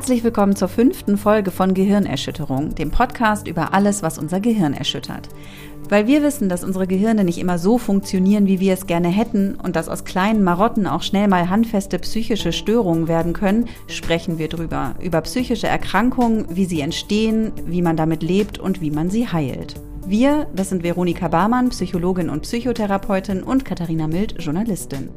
Herzlich willkommen zur fünften Folge von Gehirnerschütterung, dem Podcast über alles, was unser Gehirn erschüttert. Weil wir wissen, dass unsere Gehirne nicht immer so funktionieren, wie wir es gerne hätten und dass aus kleinen Marotten auch schnell mal handfeste psychische Störungen werden können, sprechen wir drüber. Über psychische Erkrankungen, wie sie entstehen, wie man damit lebt und wie man sie heilt. Wir, das sind Veronika Barmann, Psychologin und Psychotherapeutin und Katharina Mild, Journalistin.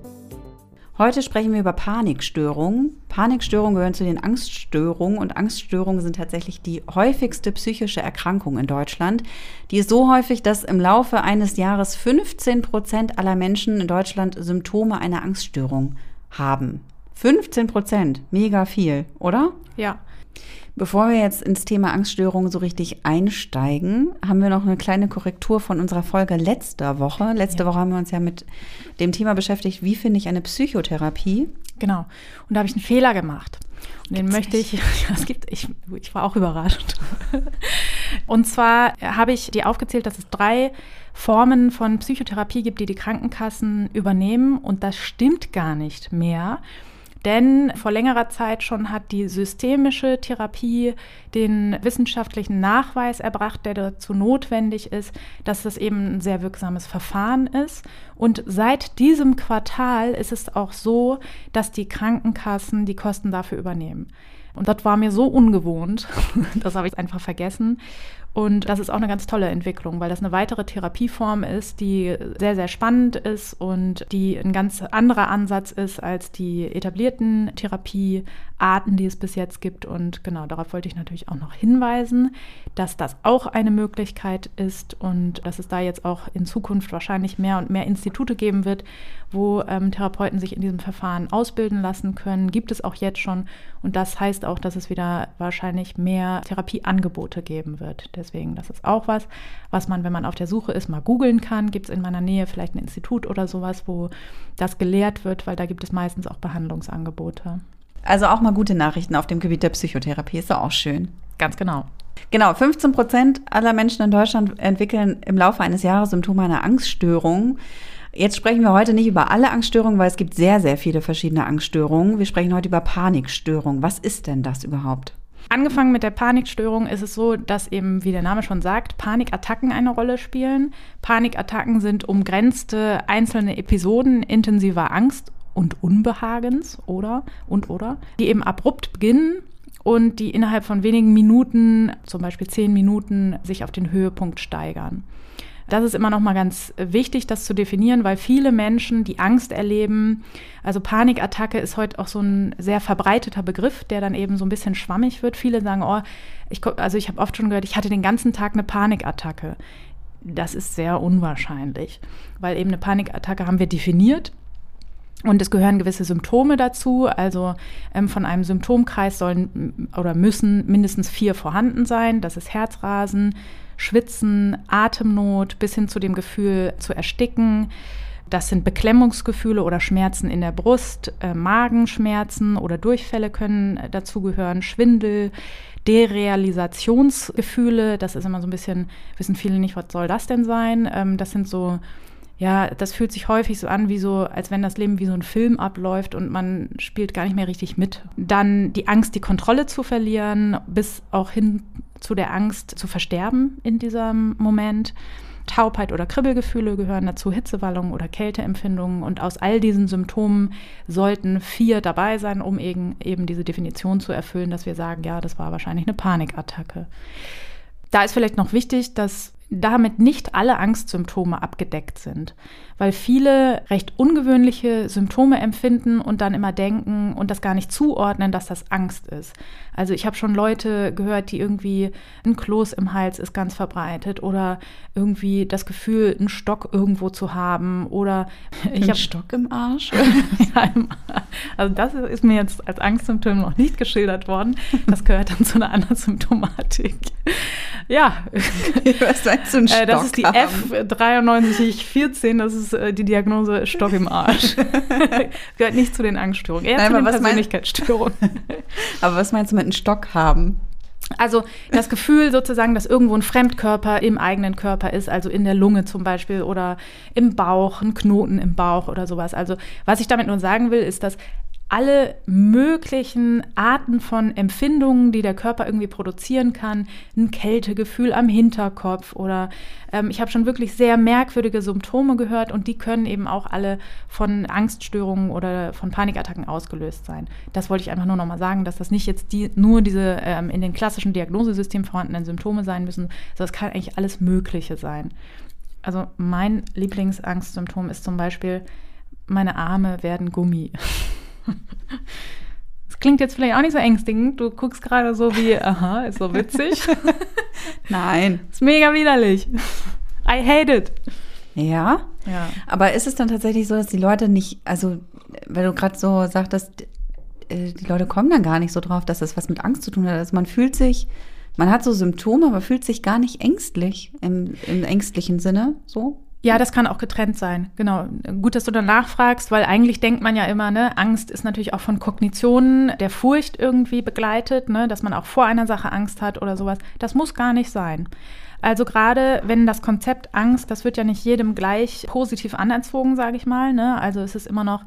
Heute sprechen wir über Panikstörungen. Panikstörungen gehören zu den Angststörungen und Angststörungen sind tatsächlich die häufigste psychische Erkrankung in Deutschland. Die ist so häufig, dass im Laufe eines Jahres 15 Prozent aller Menschen in Deutschland Symptome einer Angststörung haben. 15 Prozent, mega viel, oder? Ja. Bevor wir jetzt ins Thema Angststörungen so richtig einsteigen, haben wir noch eine kleine Korrektur von unserer Folge letzter Woche. Letzte ja. Woche haben wir uns ja mit dem Thema beschäftigt, wie finde ich eine Psychotherapie. Genau. Und da habe ich einen Fehler gemacht. Und den möchte ich, ja, es gibt, ich, ich war auch überrascht. Und zwar habe ich dir aufgezählt, dass es drei Formen von Psychotherapie gibt, die die Krankenkassen übernehmen. Und das stimmt gar nicht mehr. Denn vor längerer Zeit schon hat die systemische Therapie den wissenschaftlichen Nachweis erbracht, der dazu notwendig ist, dass das eben ein sehr wirksames Verfahren ist. Und seit diesem Quartal ist es auch so, dass die Krankenkassen die Kosten dafür übernehmen. Und das war mir so ungewohnt, das habe ich einfach vergessen. Und das ist auch eine ganz tolle Entwicklung, weil das eine weitere Therapieform ist, die sehr, sehr spannend ist und die ein ganz anderer Ansatz ist als die etablierten Therapiearten, die es bis jetzt gibt. Und genau darauf wollte ich natürlich auch noch hinweisen, dass das auch eine Möglichkeit ist und dass es da jetzt auch in Zukunft wahrscheinlich mehr und mehr Institute geben wird, wo ähm, Therapeuten sich in diesem Verfahren ausbilden lassen können. Gibt es auch jetzt schon. Und das heißt auch, dass es wieder wahrscheinlich mehr Therapieangebote geben wird. Deswegen, das ist auch was, was man, wenn man auf der Suche ist, mal googeln kann. Gibt es in meiner Nähe vielleicht ein Institut oder sowas, wo das gelehrt wird, weil da gibt es meistens auch Behandlungsangebote. Also auch mal gute Nachrichten auf dem Gebiet der Psychotherapie, ist doch auch schön. Ganz genau. Genau, 15 Prozent aller Menschen in Deutschland entwickeln im Laufe eines Jahres Symptome einer Angststörung. Jetzt sprechen wir heute nicht über alle Angststörungen, weil es gibt sehr, sehr viele verschiedene Angststörungen. Wir sprechen heute über Panikstörungen. Was ist denn das überhaupt? Angefangen mit der Panikstörung ist es so, dass eben, wie der Name schon sagt, Panikattacken eine Rolle spielen. Panikattacken sind umgrenzte einzelne Episoden intensiver Angst und Unbehagens oder und oder, die eben abrupt beginnen und die innerhalb von wenigen Minuten, zum Beispiel zehn Minuten, sich auf den Höhepunkt steigern. Das ist immer noch mal ganz wichtig, das zu definieren, weil viele Menschen, die Angst erleben, also Panikattacke ist heute auch so ein sehr verbreiteter Begriff, der dann eben so ein bisschen schwammig wird. Viele sagen, oh, ich, also ich habe oft schon gehört, ich hatte den ganzen Tag eine Panikattacke. Das ist sehr unwahrscheinlich, weil eben eine Panikattacke haben wir definiert. Und es gehören gewisse Symptome dazu. Also ähm, von einem Symptomkreis sollen oder müssen mindestens vier vorhanden sein. Das ist Herzrasen, Schwitzen, Atemnot bis hin zu dem Gefühl zu ersticken. Das sind Beklemmungsgefühle oder Schmerzen in der Brust, äh, Magenschmerzen oder Durchfälle können äh, dazugehören, Schwindel, Derealisationsgefühle. Das ist immer so ein bisschen, wissen viele nicht, was soll das denn sein? Ähm, das sind so ja, das fühlt sich häufig so an, wie so, als wenn das Leben wie so ein Film abläuft und man spielt gar nicht mehr richtig mit. Dann die Angst, die Kontrolle zu verlieren, bis auch hin zu der Angst zu versterben in diesem Moment. Taubheit oder Kribbelgefühle gehören dazu, Hitzewallungen oder Kälteempfindungen. Und aus all diesen Symptomen sollten vier dabei sein, um eben, eben diese Definition zu erfüllen, dass wir sagen, ja, das war wahrscheinlich eine Panikattacke. Da ist vielleicht noch wichtig, dass damit nicht alle Angstsymptome abgedeckt sind, weil viele recht ungewöhnliche Symptome empfinden und dann immer denken und das gar nicht zuordnen, dass das Angst ist. Also ich habe schon Leute gehört, die irgendwie ein Kloß im Hals ist ganz verbreitet oder irgendwie das Gefühl, einen Stock irgendwo zu haben oder ich habe Stock im Arsch. also das ist mir jetzt als Angstsymptom noch nicht geschildert worden. Das gehört dann zu einer anderen Symptomatik. Ja. Was meinst du, einen Stock äh, Das ist die F9314, das ist äh, die Diagnose Stock im Arsch. gehört nicht zu den Angststörungen, eher Nein, zu den Persönlichkeitsstörungen. aber was meinst du mit einem Stock haben? Also das Gefühl sozusagen, dass irgendwo ein Fremdkörper im eigenen Körper ist, also in der Lunge zum Beispiel oder im Bauch, ein Knoten im Bauch oder sowas. Also was ich damit nur sagen will, ist, dass alle möglichen Arten von Empfindungen, die der Körper irgendwie produzieren kann. Ein Kältegefühl am Hinterkopf oder ähm, ich habe schon wirklich sehr merkwürdige Symptome gehört und die können eben auch alle von Angststörungen oder von Panikattacken ausgelöst sein. Das wollte ich einfach nur nochmal sagen, dass das nicht jetzt die, nur diese ähm, in den klassischen Diagnosesystemen vorhandenen Symptome sein müssen, sondern es kann eigentlich alles Mögliche sein. Also mein Lieblingsangstsymptom ist zum Beispiel, meine Arme werden Gummi. Das klingt jetzt vielleicht auch nicht so ängstigend. Du guckst gerade so wie, aha, ist so witzig. Nein. Ist mega widerlich. I hate it. Ja? Ja. Aber ist es dann tatsächlich so, dass die Leute nicht, also, weil du gerade so sagtest, äh, die Leute kommen dann gar nicht so drauf, dass das was mit Angst zu tun hat. Also man fühlt sich, man hat so Symptome, aber fühlt sich gar nicht ängstlich im, im ängstlichen Sinne, so? Ja, das kann auch getrennt sein. Genau. Gut, dass du dann nachfragst, weil eigentlich denkt man ja immer, ne, Angst ist natürlich auch von Kognitionen der Furcht irgendwie begleitet, ne, dass man auch vor einer Sache Angst hat oder sowas. Das muss gar nicht sein. Also gerade wenn das Konzept Angst, das wird ja nicht jedem gleich positiv anerzogen, sage ich mal. Ne? Also es ist immer noch,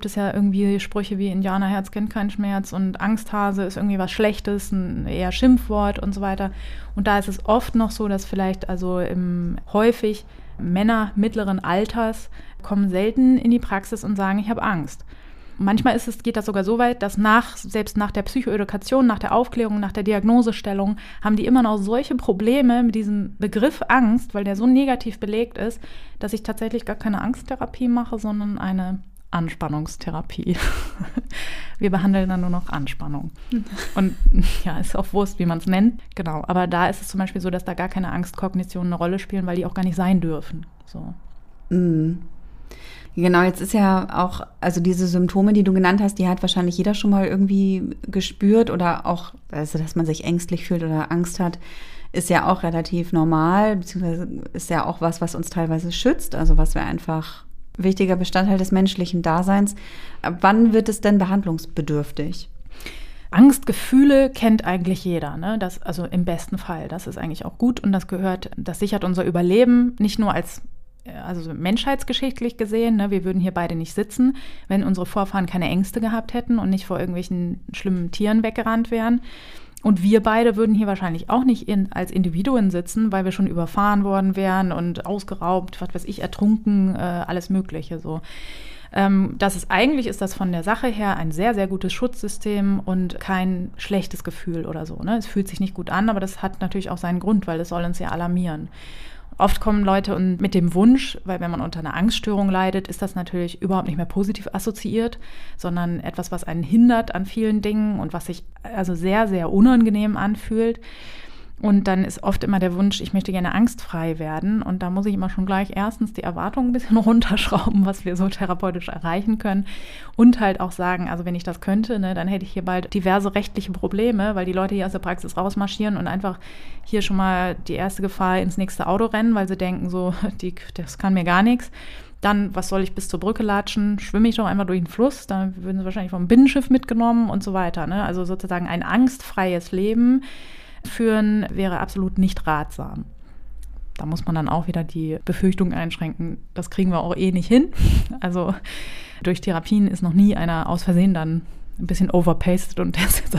das ist ja irgendwie Sprüche wie Indianerherz kennt keinen Schmerz und Angsthase ist irgendwie was Schlechtes, ein eher Schimpfwort und so weiter. Und da ist es oft noch so, dass vielleicht also im, häufig Männer mittleren Alters kommen selten in die Praxis und sagen, ich habe Angst. Manchmal ist es, geht das sogar so weit, dass nach, selbst nach der Psychoedukation, nach der Aufklärung, nach der Diagnosestellung, haben die immer noch solche Probleme mit diesem Begriff Angst, weil der so negativ belegt ist, dass ich tatsächlich gar keine Angsttherapie mache, sondern eine Anspannungstherapie. Wir behandeln dann nur noch Anspannung. Und ja, ist auch Wurst, wie man es nennt. Genau. Aber da ist es zum Beispiel so, dass da gar keine Angstkognitionen eine Rolle spielen, weil die auch gar nicht sein dürfen. So. Mhm. Genau, jetzt ist ja auch, also diese Symptome, die du genannt hast, die hat wahrscheinlich jeder schon mal irgendwie gespürt oder auch, also dass man sich ängstlich fühlt oder Angst hat, ist ja auch relativ normal, beziehungsweise ist ja auch was, was uns teilweise schützt, also was wir einfach wichtiger Bestandteil des menschlichen Daseins. Wann wird es denn behandlungsbedürftig? Angstgefühle kennt eigentlich jeder, ne? Das, also im besten Fall. Das ist eigentlich auch gut und das gehört, das sichert unser Überleben nicht nur als also menschheitsgeschichtlich gesehen, ne, wir würden hier beide nicht sitzen, wenn unsere Vorfahren keine Ängste gehabt hätten und nicht vor irgendwelchen schlimmen Tieren weggerannt wären. Und wir beide würden hier wahrscheinlich auch nicht in, als Individuen sitzen, weil wir schon überfahren worden wären und ausgeraubt, was weiß ich, ertrunken, äh, alles Mögliche so. Ähm, das ist eigentlich ist das von der Sache her ein sehr, sehr gutes Schutzsystem und kein schlechtes Gefühl oder so. Ne? Es fühlt sich nicht gut an, aber das hat natürlich auch seinen Grund, weil es soll uns ja alarmieren. Oft kommen Leute und mit dem Wunsch, weil wenn man unter einer Angststörung leidet, ist das natürlich überhaupt nicht mehr positiv assoziiert, sondern etwas, was einen hindert an vielen Dingen und was sich also sehr, sehr unangenehm anfühlt. Und dann ist oft immer der Wunsch, ich möchte gerne angstfrei werden. Und da muss ich immer schon gleich erstens die Erwartungen ein bisschen runterschrauben, was wir so therapeutisch erreichen können. Und halt auch sagen, also wenn ich das könnte, ne, dann hätte ich hier bald diverse rechtliche Probleme, weil die Leute hier aus der Praxis rausmarschieren und einfach hier schon mal die erste Gefahr ins nächste Auto rennen, weil sie denken, so, die, das kann mir gar nichts. Dann, was soll ich bis zur Brücke latschen? Schwimme ich doch einfach durch den Fluss? Dann würden sie wahrscheinlich vom Binnenschiff mitgenommen und so weiter. Ne? Also sozusagen ein angstfreies Leben führen wäre absolut nicht ratsam. Da muss man dann auch wieder die Befürchtung einschränken, das kriegen wir auch eh nicht hin. Also durch Therapien ist noch nie einer aus Versehen dann ein bisschen overpaced und der ist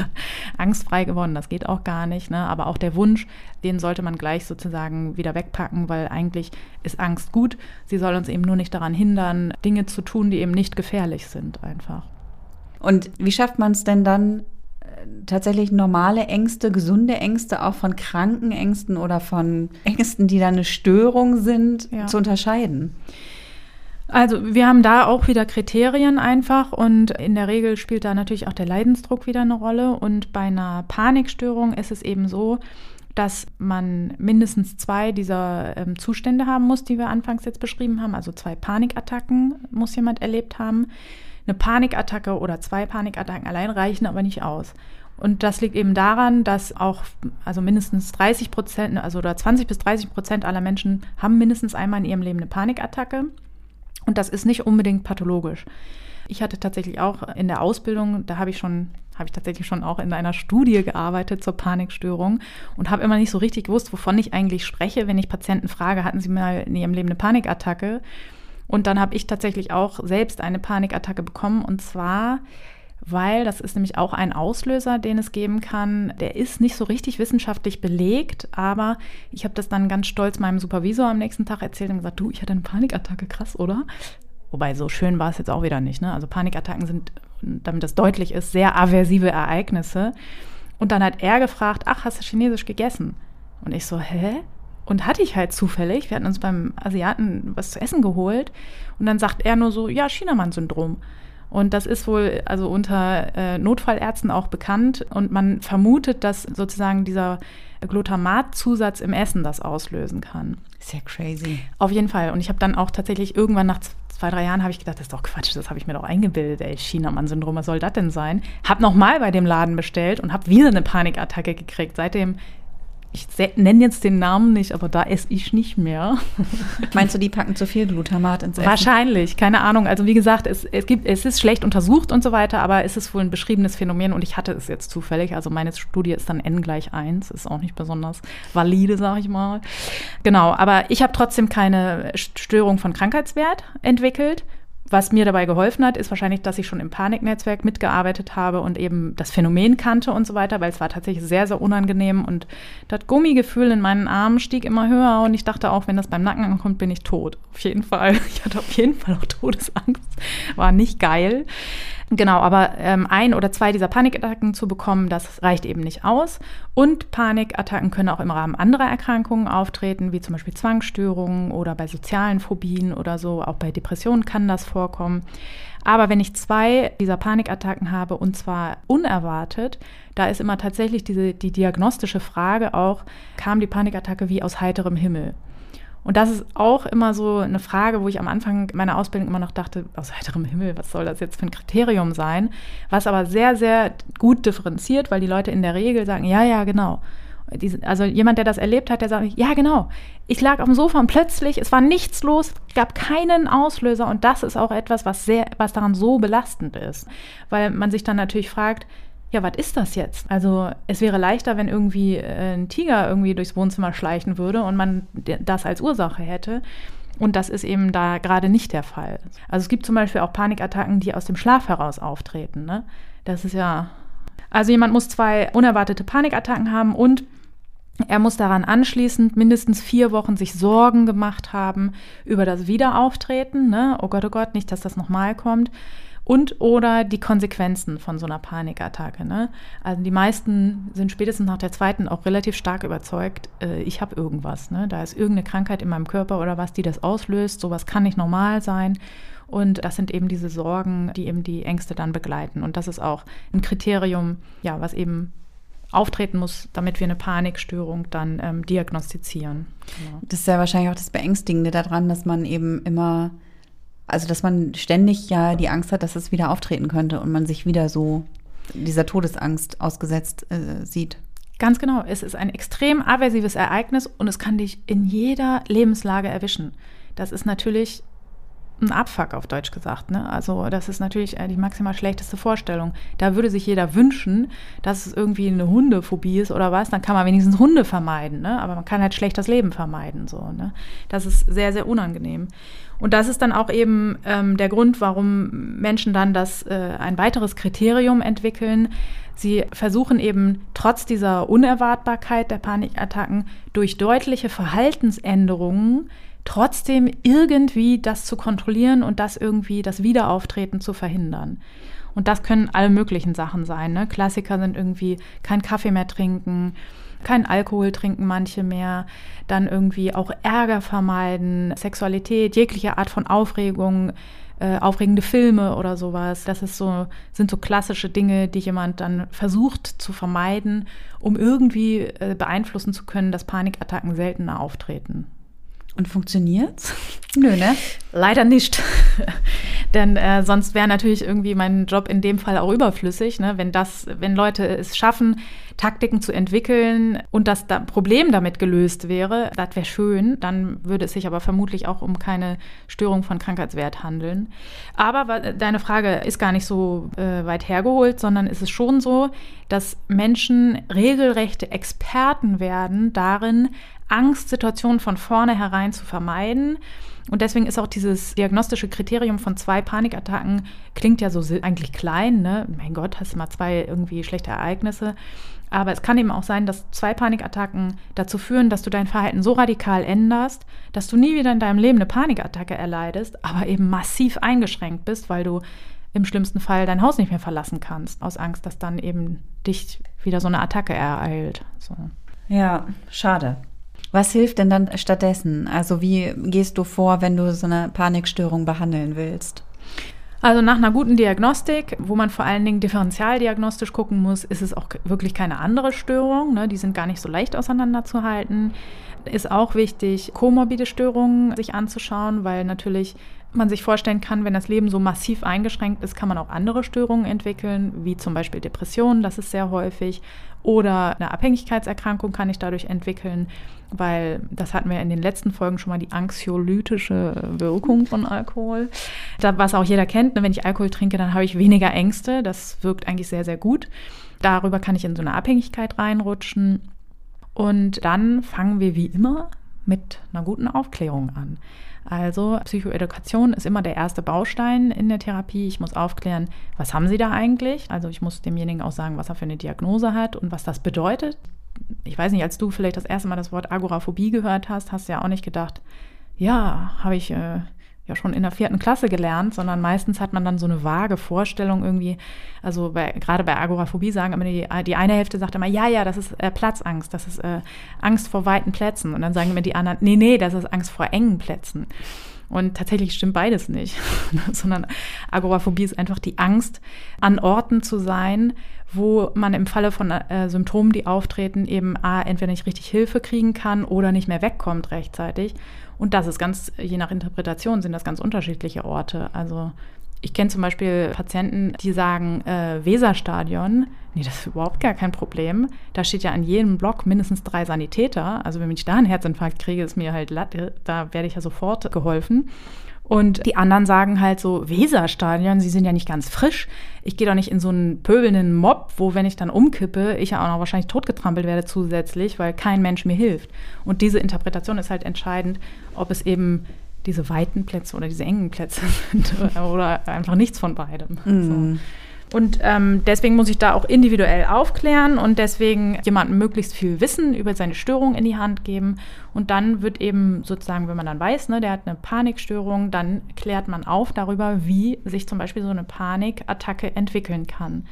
angstfrei geworden. Das geht auch gar nicht. Ne? Aber auch der Wunsch, den sollte man gleich sozusagen wieder wegpacken, weil eigentlich ist Angst gut. Sie soll uns eben nur nicht daran hindern, Dinge zu tun, die eben nicht gefährlich sind einfach. Und wie schafft man es denn dann, tatsächlich normale Ängste, gesunde Ängste, auch von kranken Ängsten oder von Ängsten, die dann eine Störung sind, ja. zu unterscheiden? Also wir haben da auch wieder Kriterien einfach und in der Regel spielt da natürlich auch der Leidensdruck wieder eine Rolle. Und bei einer Panikstörung ist es eben so, dass man mindestens zwei dieser ähm, Zustände haben muss, die wir anfangs jetzt beschrieben haben. Also zwei Panikattacken muss jemand erlebt haben. Eine Panikattacke oder zwei Panikattacken allein reichen aber nicht aus. Und das liegt eben daran, dass auch, also mindestens 30 Prozent, also oder 20 bis 30 Prozent aller Menschen haben mindestens einmal in ihrem Leben eine Panikattacke. Und das ist nicht unbedingt pathologisch. Ich hatte tatsächlich auch in der Ausbildung, da habe ich schon, habe ich tatsächlich schon auch in einer Studie gearbeitet zur Panikstörung und habe immer nicht so richtig gewusst, wovon ich eigentlich spreche, wenn ich Patienten frage, hatten sie mal in ihrem Leben eine Panikattacke? Und dann habe ich tatsächlich auch selbst eine Panikattacke bekommen. Und zwar, weil das ist nämlich auch ein Auslöser, den es geben kann. Der ist nicht so richtig wissenschaftlich belegt, aber ich habe das dann ganz stolz meinem Supervisor am nächsten Tag erzählt und gesagt, du, ich hatte eine Panikattacke, krass, oder? Wobei so schön war es jetzt auch wieder nicht. Ne? Also Panikattacken sind, damit das deutlich ist, sehr aversive Ereignisse. Und dann hat er gefragt, ach, hast du Chinesisch gegessen? Und ich so, hä? Und hatte ich halt zufällig. Wir hatten uns beim Asiaten was zu essen geholt. Und dann sagt er nur so, ja, Chinamann-Syndrom. Und das ist wohl also unter äh, Notfallärzten auch bekannt. Und man vermutet, dass sozusagen dieser Glutamatzusatz im Essen das auslösen kann. Sehr crazy. Auf jeden Fall. Und ich habe dann auch tatsächlich irgendwann nach zwei, drei Jahren habe ich gedacht, das ist doch Quatsch, das habe ich mir doch eingebildet, ey, Chinamann-Syndrom, was soll das denn sein? Hab nochmal bei dem Laden bestellt und habe wieder eine Panikattacke gekriegt. Seitdem ich nenne jetzt den Namen nicht, aber da esse ich nicht mehr. Meinst du, die packen zu viel Glutamat ins Essen? Wahrscheinlich, keine Ahnung. Also wie gesagt, es, es, gibt, es ist schlecht untersucht und so weiter, aber es ist wohl ein beschriebenes Phänomen und ich hatte es jetzt zufällig. Also meine Studie ist dann n gleich 1, ist auch nicht besonders valide, sage ich mal. Genau, aber ich habe trotzdem keine Störung von Krankheitswert entwickelt was mir dabei geholfen hat, ist wahrscheinlich, dass ich schon im Paniknetzwerk mitgearbeitet habe und eben das Phänomen kannte und so weiter, weil es war tatsächlich sehr, sehr unangenehm und das Gummigefühl in meinen Armen stieg immer höher und ich dachte auch, wenn das beim Nacken ankommt, bin ich tot. Auf jeden Fall. Ich hatte auf jeden Fall auch Todesangst. War nicht geil. Genau, aber ähm, ein oder zwei dieser Panikattacken zu bekommen, das reicht eben nicht aus. Und Panikattacken können auch im Rahmen anderer Erkrankungen auftreten, wie zum Beispiel Zwangsstörungen oder bei sozialen Phobien oder so. Auch bei Depressionen kann das vorkommen. Aber wenn ich zwei dieser Panikattacken habe und zwar unerwartet, da ist immer tatsächlich diese, die diagnostische Frage auch, kam die Panikattacke wie aus heiterem Himmel? Und das ist auch immer so eine Frage, wo ich am Anfang meiner Ausbildung immer noch dachte, aus heiterem Himmel, was soll das jetzt für ein Kriterium sein? Was aber sehr, sehr gut differenziert, weil die Leute in der Regel sagen, ja, ja, genau. Also jemand, der das erlebt hat, der sagt, ja, genau. Ich lag auf dem Sofa und plötzlich, es war nichts los, gab keinen Auslöser und das ist auch etwas, was sehr, was daran so belastend ist. Weil man sich dann natürlich fragt, ja, was ist das jetzt? Also es wäre leichter, wenn irgendwie äh, ein Tiger irgendwie durchs Wohnzimmer schleichen würde und man das als Ursache hätte. Und das ist eben da gerade nicht der Fall. Also es gibt zum Beispiel auch Panikattacken, die aus dem Schlaf heraus auftreten. Ne? Das ist ja. Also jemand muss zwei unerwartete Panikattacken haben und er muss daran anschließend mindestens vier Wochen sich Sorgen gemacht haben über das Wiederauftreten. Ne? Oh Gott, oh Gott, nicht, dass das nochmal kommt und oder die Konsequenzen von so einer Panikattacke. Ne? Also die meisten sind spätestens nach der zweiten auch relativ stark überzeugt, äh, ich habe irgendwas. Ne? Da ist irgendeine Krankheit in meinem Körper oder was, die das auslöst. Sowas kann nicht normal sein. Und das sind eben diese Sorgen, die eben die Ängste dann begleiten. Und das ist auch ein Kriterium, ja, was eben auftreten muss, damit wir eine Panikstörung dann ähm, diagnostizieren. Genau. Das ist ja wahrscheinlich auch das Beängstigende daran, dass man eben immer also, dass man ständig ja die Angst hat, dass es wieder auftreten könnte und man sich wieder so dieser Todesangst ausgesetzt äh, sieht. Ganz genau. Es ist ein extrem aversives Ereignis und es kann dich in jeder Lebenslage erwischen. Das ist natürlich ein Abfuck auf Deutsch gesagt. Ne? Also das ist natürlich die maximal schlechteste Vorstellung. Da würde sich jeder wünschen, dass es irgendwie eine Hundephobie ist oder was. Dann kann man wenigstens Hunde vermeiden. Ne? Aber man kann halt schlecht das Leben vermeiden. So, ne? Das ist sehr, sehr unangenehm. Und das ist dann auch eben ähm, der Grund, warum Menschen dann das äh, ein weiteres Kriterium entwickeln. Sie versuchen eben trotz dieser Unerwartbarkeit der Panikattacken durch deutliche Verhaltensänderungen trotzdem irgendwie das zu kontrollieren und das irgendwie das Wiederauftreten zu verhindern. Und das können alle möglichen Sachen sein. Ne? Klassiker sind irgendwie kein Kaffee mehr trinken, kein Alkohol trinken manche mehr, dann irgendwie auch Ärger vermeiden, Sexualität, jegliche Art von Aufregung, äh, aufregende Filme oder sowas. Das ist so, sind so klassische Dinge, die jemand dann versucht zu vermeiden, um irgendwie äh, beeinflussen zu können, dass Panikattacken seltener auftreten. Und funktioniert's? Nö, ne? Leider nicht. Denn äh, sonst wäre natürlich irgendwie mein Job in dem Fall auch überflüssig, ne? wenn das, wenn Leute es schaffen, Taktiken zu entwickeln und das da Problem damit gelöst wäre, das wäre schön. Dann würde es sich aber vermutlich auch um keine Störung von Krankheitswert handeln. Aber deine Frage ist gar nicht so äh, weit hergeholt, sondern ist es schon so, dass Menschen regelrechte Experten werden darin, Angstsituationen von vornherein zu vermeiden Und deswegen ist auch dieses diagnostische Kriterium von zwei Panikattacken, klingt ja so eigentlich klein, ne? Mein Gott, hast du mal zwei irgendwie schlechte Ereignisse. Aber es kann eben auch sein, dass zwei Panikattacken dazu führen, dass du dein Verhalten so radikal änderst, dass du nie wieder in deinem Leben eine Panikattacke erleidest, aber eben massiv eingeschränkt bist, weil du im schlimmsten Fall dein Haus nicht mehr verlassen kannst, aus Angst, dass dann eben dich wieder so eine Attacke ereilt. So. Ja, schade. Was hilft denn dann stattdessen? Also wie gehst du vor, wenn du so eine Panikstörung behandeln willst? Also nach einer guten Diagnostik, wo man vor allen Dingen differentialdiagnostisch gucken muss, ist es auch wirklich keine andere Störung. Ne? Die sind gar nicht so leicht auseinanderzuhalten. Ist auch wichtig, komorbide Störungen sich anzuschauen, weil natürlich man sich vorstellen kann, wenn das Leben so massiv eingeschränkt ist, kann man auch andere Störungen entwickeln, wie zum Beispiel Depressionen, das ist sehr häufig, oder eine Abhängigkeitserkrankung kann ich dadurch entwickeln, weil das hatten wir in den letzten Folgen schon mal die anxiolytische Wirkung von Alkohol. Was auch jeder kennt, ne, wenn ich Alkohol trinke, dann habe ich weniger Ängste. Das wirkt eigentlich sehr, sehr gut. Darüber kann ich in so eine Abhängigkeit reinrutschen. Und dann fangen wir wie immer mit einer guten Aufklärung an. Also Psychoedukation ist immer der erste Baustein in der Therapie. Ich muss aufklären, was haben Sie da eigentlich? Also ich muss demjenigen auch sagen, was er für eine Diagnose hat und was das bedeutet. Ich weiß nicht, als du vielleicht das erste Mal das Wort Agoraphobie gehört hast, hast du ja auch nicht gedacht, ja, habe ich äh, ja schon in der vierten Klasse gelernt, sondern meistens hat man dann so eine vage Vorstellung irgendwie. Also bei, gerade bei Agoraphobie sagen immer die, die eine Hälfte sagt immer, ja, ja, das ist äh, Platzangst, das ist äh, Angst vor weiten Plätzen. Und dann sagen immer die anderen, nee, nee, das ist Angst vor engen Plätzen. Und tatsächlich stimmt beides nicht, sondern Agoraphobie ist einfach die Angst, an Orten zu sein, wo man im Falle von äh, Symptomen, die auftreten, eben A, entweder nicht richtig Hilfe kriegen kann oder nicht mehr wegkommt rechtzeitig. Und das ist ganz, je nach Interpretation sind das ganz unterschiedliche Orte. Also ich kenne zum Beispiel Patienten, die sagen, äh, Weserstadion, nee, das ist überhaupt gar kein Problem. Da steht ja an jedem Block mindestens drei Sanitäter. Also wenn ich da einen Herzinfarkt kriege, ist mir halt Latte, da werde ich ja sofort geholfen. Und die anderen sagen halt so, Weserstadion, sie sind ja nicht ganz frisch. Ich gehe doch nicht in so einen pöbelnden Mob, wo, wenn ich dann umkippe, ich ja auch noch wahrscheinlich totgetrampelt werde zusätzlich, weil kein Mensch mir hilft. Und diese Interpretation ist halt entscheidend, ob es eben diese weiten Plätze oder diese engen Plätze sind oder einfach nichts von beidem. Mm. So. Und ähm, deswegen muss ich da auch individuell aufklären und deswegen jemandem möglichst viel Wissen über seine Störung in die Hand geben. Und dann wird eben sozusagen, wenn man dann weiß, ne, der hat eine Panikstörung, dann klärt man auf darüber, wie sich zum Beispiel so eine Panikattacke entwickeln kann.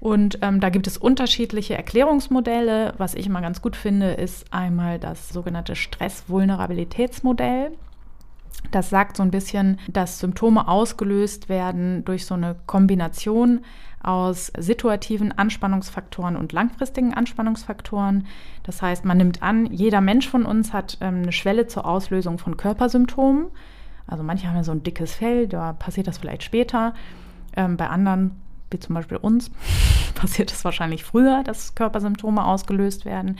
Und ähm, da gibt es unterschiedliche Erklärungsmodelle. Was ich immer ganz gut finde, ist einmal das sogenannte Stress-Vulnerabilitätsmodell. Das sagt so ein bisschen, dass Symptome ausgelöst werden durch so eine Kombination aus situativen Anspannungsfaktoren und langfristigen Anspannungsfaktoren. Das heißt, man nimmt an, jeder Mensch von uns hat ähm, eine Schwelle zur Auslösung von Körpersymptomen. Also manche haben ja so ein dickes Fell, da passiert das vielleicht später. Ähm, bei anderen wie zum Beispiel uns, passiert es wahrscheinlich früher, dass Körpersymptome ausgelöst werden.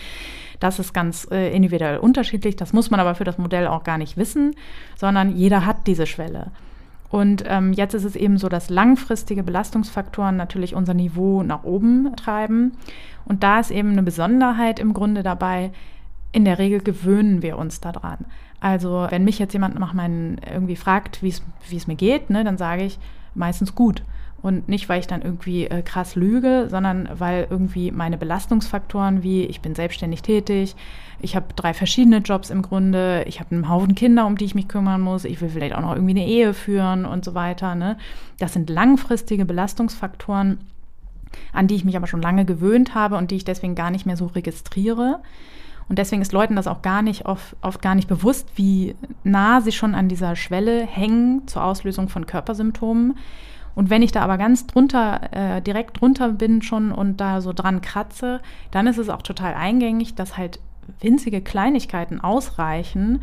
Das ist ganz äh, individuell unterschiedlich. Das muss man aber für das Modell auch gar nicht wissen, sondern jeder hat diese Schwelle. Und ähm, jetzt ist es eben so, dass langfristige Belastungsfaktoren natürlich unser Niveau nach oben treiben. Und da ist eben eine Besonderheit im Grunde dabei. In der Regel gewöhnen wir uns daran. Also wenn mich jetzt jemand nach meinen irgendwie fragt, wie es mir geht, ne, dann sage ich meistens gut. Und nicht, weil ich dann irgendwie äh, krass lüge, sondern weil irgendwie meine Belastungsfaktoren wie ich bin selbstständig tätig, ich habe drei verschiedene Jobs im Grunde, ich habe einen Haufen Kinder, um die ich mich kümmern muss, ich will vielleicht auch noch irgendwie eine Ehe führen und so weiter. Ne? Das sind langfristige Belastungsfaktoren, an die ich mich aber schon lange gewöhnt habe und die ich deswegen gar nicht mehr so registriere. Und deswegen ist Leuten das auch gar nicht oft, oft gar nicht bewusst, wie nah sie schon an dieser Schwelle hängen zur Auslösung von Körpersymptomen und wenn ich da aber ganz drunter, äh, direkt drunter bin schon und da so dran kratze, dann ist es auch total eingängig, dass halt winzige Kleinigkeiten ausreichen,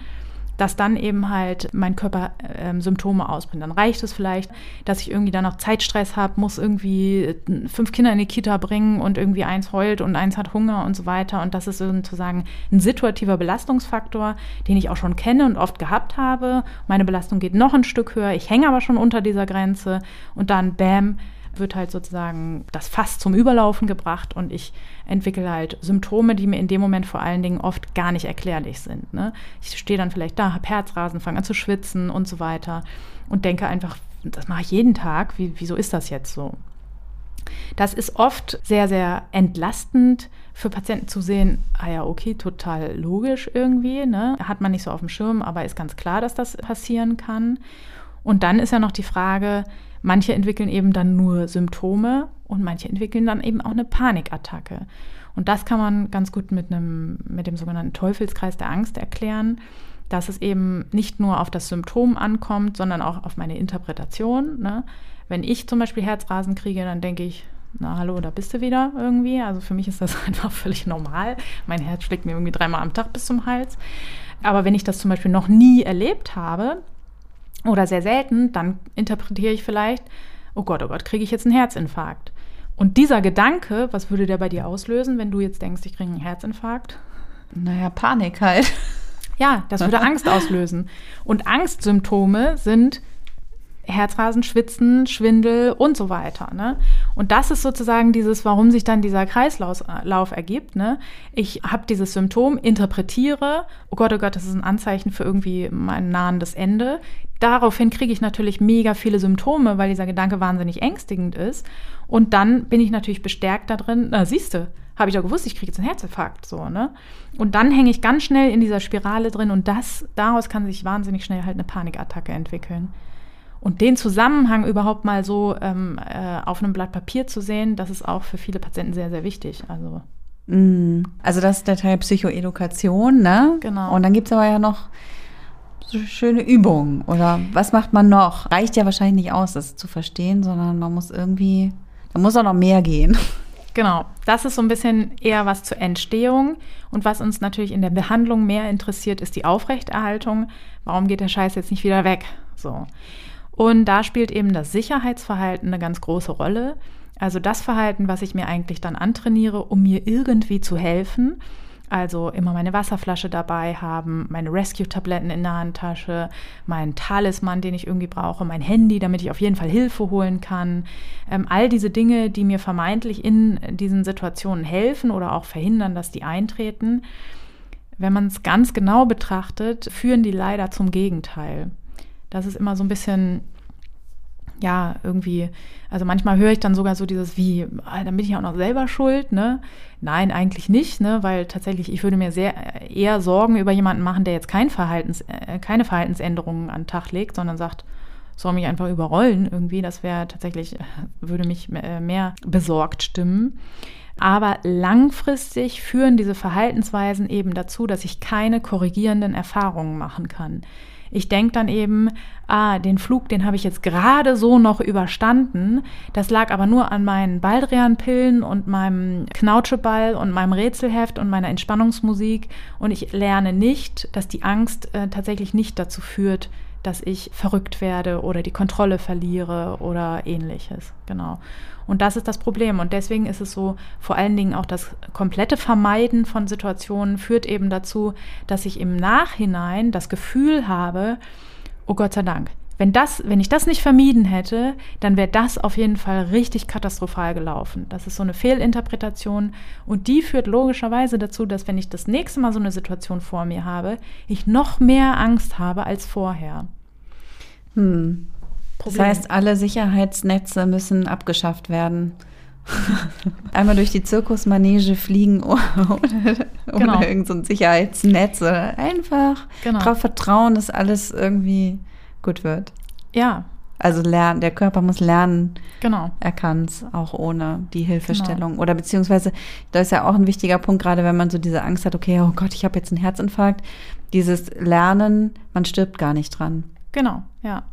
dass dann eben halt mein Körper ähm, Symptome ausbringt. Dann reicht es vielleicht, dass ich irgendwie dann noch Zeitstress habe, muss irgendwie äh, fünf Kinder in die Kita bringen und irgendwie eins heult und eins hat Hunger und so weiter. Und das ist sozusagen ein situativer Belastungsfaktor, den ich auch schon kenne und oft gehabt habe. Meine Belastung geht noch ein Stück höher, ich hänge aber schon unter dieser Grenze und dann, bam, wird halt sozusagen das Fass zum Überlaufen gebracht und ich entwickle halt Symptome, die mir in dem Moment vor allen Dingen oft gar nicht erklärlich sind. Ne? Ich stehe dann vielleicht da, habe Herzrasen, fange an zu schwitzen und so weiter und denke einfach, das mache ich jeden Tag, wie, wieso ist das jetzt so? Das ist oft sehr, sehr entlastend für Patienten zu sehen, ah ja, okay, total logisch irgendwie, ne? Hat man nicht so auf dem Schirm, aber ist ganz klar, dass das passieren kann. Und dann ist ja noch die Frage, manche entwickeln eben dann nur Symptome und manche entwickeln dann eben auch eine Panikattacke. Und das kann man ganz gut mit, einem, mit dem sogenannten Teufelskreis der Angst erklären, dass es eben nicht nur auf das Symptom ankommt, sondern auch auf meine Interpretation. Ne? Wenn ich zum Beispiel Herzrasen kriege, dann denke ich, na hallo, da bist du wieder irgendwie. Also für mich ist das einfach völlig normal. Mein Herz schlägt mir irgendwie dreimal am Tag bis zum Hals. Aber wenn ich das zum Beispiel noch nie erlebt habe oder sehr selten, dann interpretiere ich vielleicht, oh Gott, oh Gott, kriege ich jetzt einen Herzinfarkt. Und dieser Gedanke, was würde der bei dir auslösen, wenn du jetzt denkst, ich kriege einen Herzinfarkt? Naja, Panik halt. Ja, das würde Angst auslösen. Und Angstsymptome sind Herzrasen, Schwitzen, Schwindel und so weiter. Ne? Und das ist sozusagen dieses, warum sich dann dieser Kreislauf äh, ergibt. Ne? Ich habe dieses Symptom, interpretiere, oh Gott, oh Gott, das ist ein Anzeichen für irgendwie mein nahendes Ende. Daraufhin kriege ich natürlich mega viele Symptome, weil dieser Gedanke wahnsinnig ängstigend ist. Und dann bin ich natürlich bestärkt da drin, na siehste, habe ich doch gewusst, ich kriege jetzt einen Herzinfarkt. So, ne? Und dann hänge ich ganz schnell in dieser Spirale drin und das, daraus kann sich wahnsinnig schnell halt eine Panikattacke entwickeln. Und den Zusammenhang überhaupt mal so ähm, äh, auf einem Blatt Papier zu sehen, das ist auch für viele Patienten sehr, sehr wichtig. Also, mm. also das ist der Teil Psychoedukation, ne? Genau. Und dann gibt es aber ja noch schöne Übungen. Oder was macht man noch? Reicht ja wahrscheinlich nicht aus, das zu verstehen, sondern man muss irgendwie, da muss auch noch mehr gehen. Genau, das ist so ein bisschen eher was zur Entstehung. Und was uns natürlich in der Behandlung mehr interessiert, ist die Aufrechterhaltung. Warum geht der Scheiß jetzt nicht wieder weg? So. Und da spielt eben das Sicherheitsverhalten eine ganz große Rolle. Also das Verhalten, was ich mir eigentlich dann antrainiere, um mir irgendwie zu helfen. Also immer meine Wasserflasche dabei haben, meine Rescue-Tabletten in der Handtasche, meinen Talisman, den ich irgendwie brauche, mein Handy, damit ich auf jeden Fall Hilfe holen kann. Ähm, all diese Dinge, die mir vermeintlich in diesen Situationen helfen oder auch verhindern, dass die eintreten. Wenn man es ganz genau betrachtet, führen die leider zum Gegenteil. Das ist immer so ein bisschen, ja, irgendwie, also manchmal höre ich dann sogar so dieses wie, ah, dann bin ich auch noch selber schuld, ne? Nein, eigentlich nicht, ne? Weil tatsächlich, ich würde mir sehr eher Sorgen über jemanden machen, der jetzt kein Verhaltens, äh, keine Verhaltensänderungen an den Tag legt, sondern sagt, soll mich einfach überrollen irgendwie. Das wäre tatsächlich, würde mich mehr besorgt stimmen. Aber langfristig führen diese Verhaltensweisen eben dazu, dass ich keine korrigierenden Erfahrungen machen kann. Ich denke dann eben, ah, den Flug, den habe ich jetzt gerade so noch überstanden. Das lag aber nur an meinen Baldrian-Pillen und meinem Knautscheball und meinem Rätselheft und meiner Entspannungsmusik. Und ich lerne nicht, dass die Angst äh, tatsächlich nicht dazu führt, dass ich verrückt werde oder die Kontrolle verliere oder ähnliches. Genau. Und das ist das Problem. Und deswegen ist es so, vor allen Dingen auch das komplette Vermeiden von Situationen führt eben dazu, dass ich im Nachhinein das Gefühl habe, oh Gott sei Dank, wenn, das, wenn ich das nicht vermieden hätte, dann wäre das auf jeden Fall richtig katastrophal gelaufen. Das ist so eine Fehlinterpretation und die führt logischerweise dazu, dass wenn ich das nächste Mal so eine Situation vor mir habe, ich noch mehr Angst habe als vorher. Hm. Das heißt, alle Sicherheitsnetze müssen abgeschafft werden. Einmal durch die Zirkusmanege fliegen ohne, genau. irgendein so Sicherheitsnetz. Einfach genau. darauf vertrauen, dass alles irgendwie gut wird. Ja. Also lernen, der Körper muss lernen. Genau. Er kann es auch ohne die Hilfestellung. Genau. Oder beziehungsweise, da ist ja auch ein wichtiger Punkt, gerade wenn man so diese Angst hat, okay, oh Gott, ich habe jetzt einen Herzinfarkt. Dieses Lernen, man stirbt gar nicht dran. Genau, ja.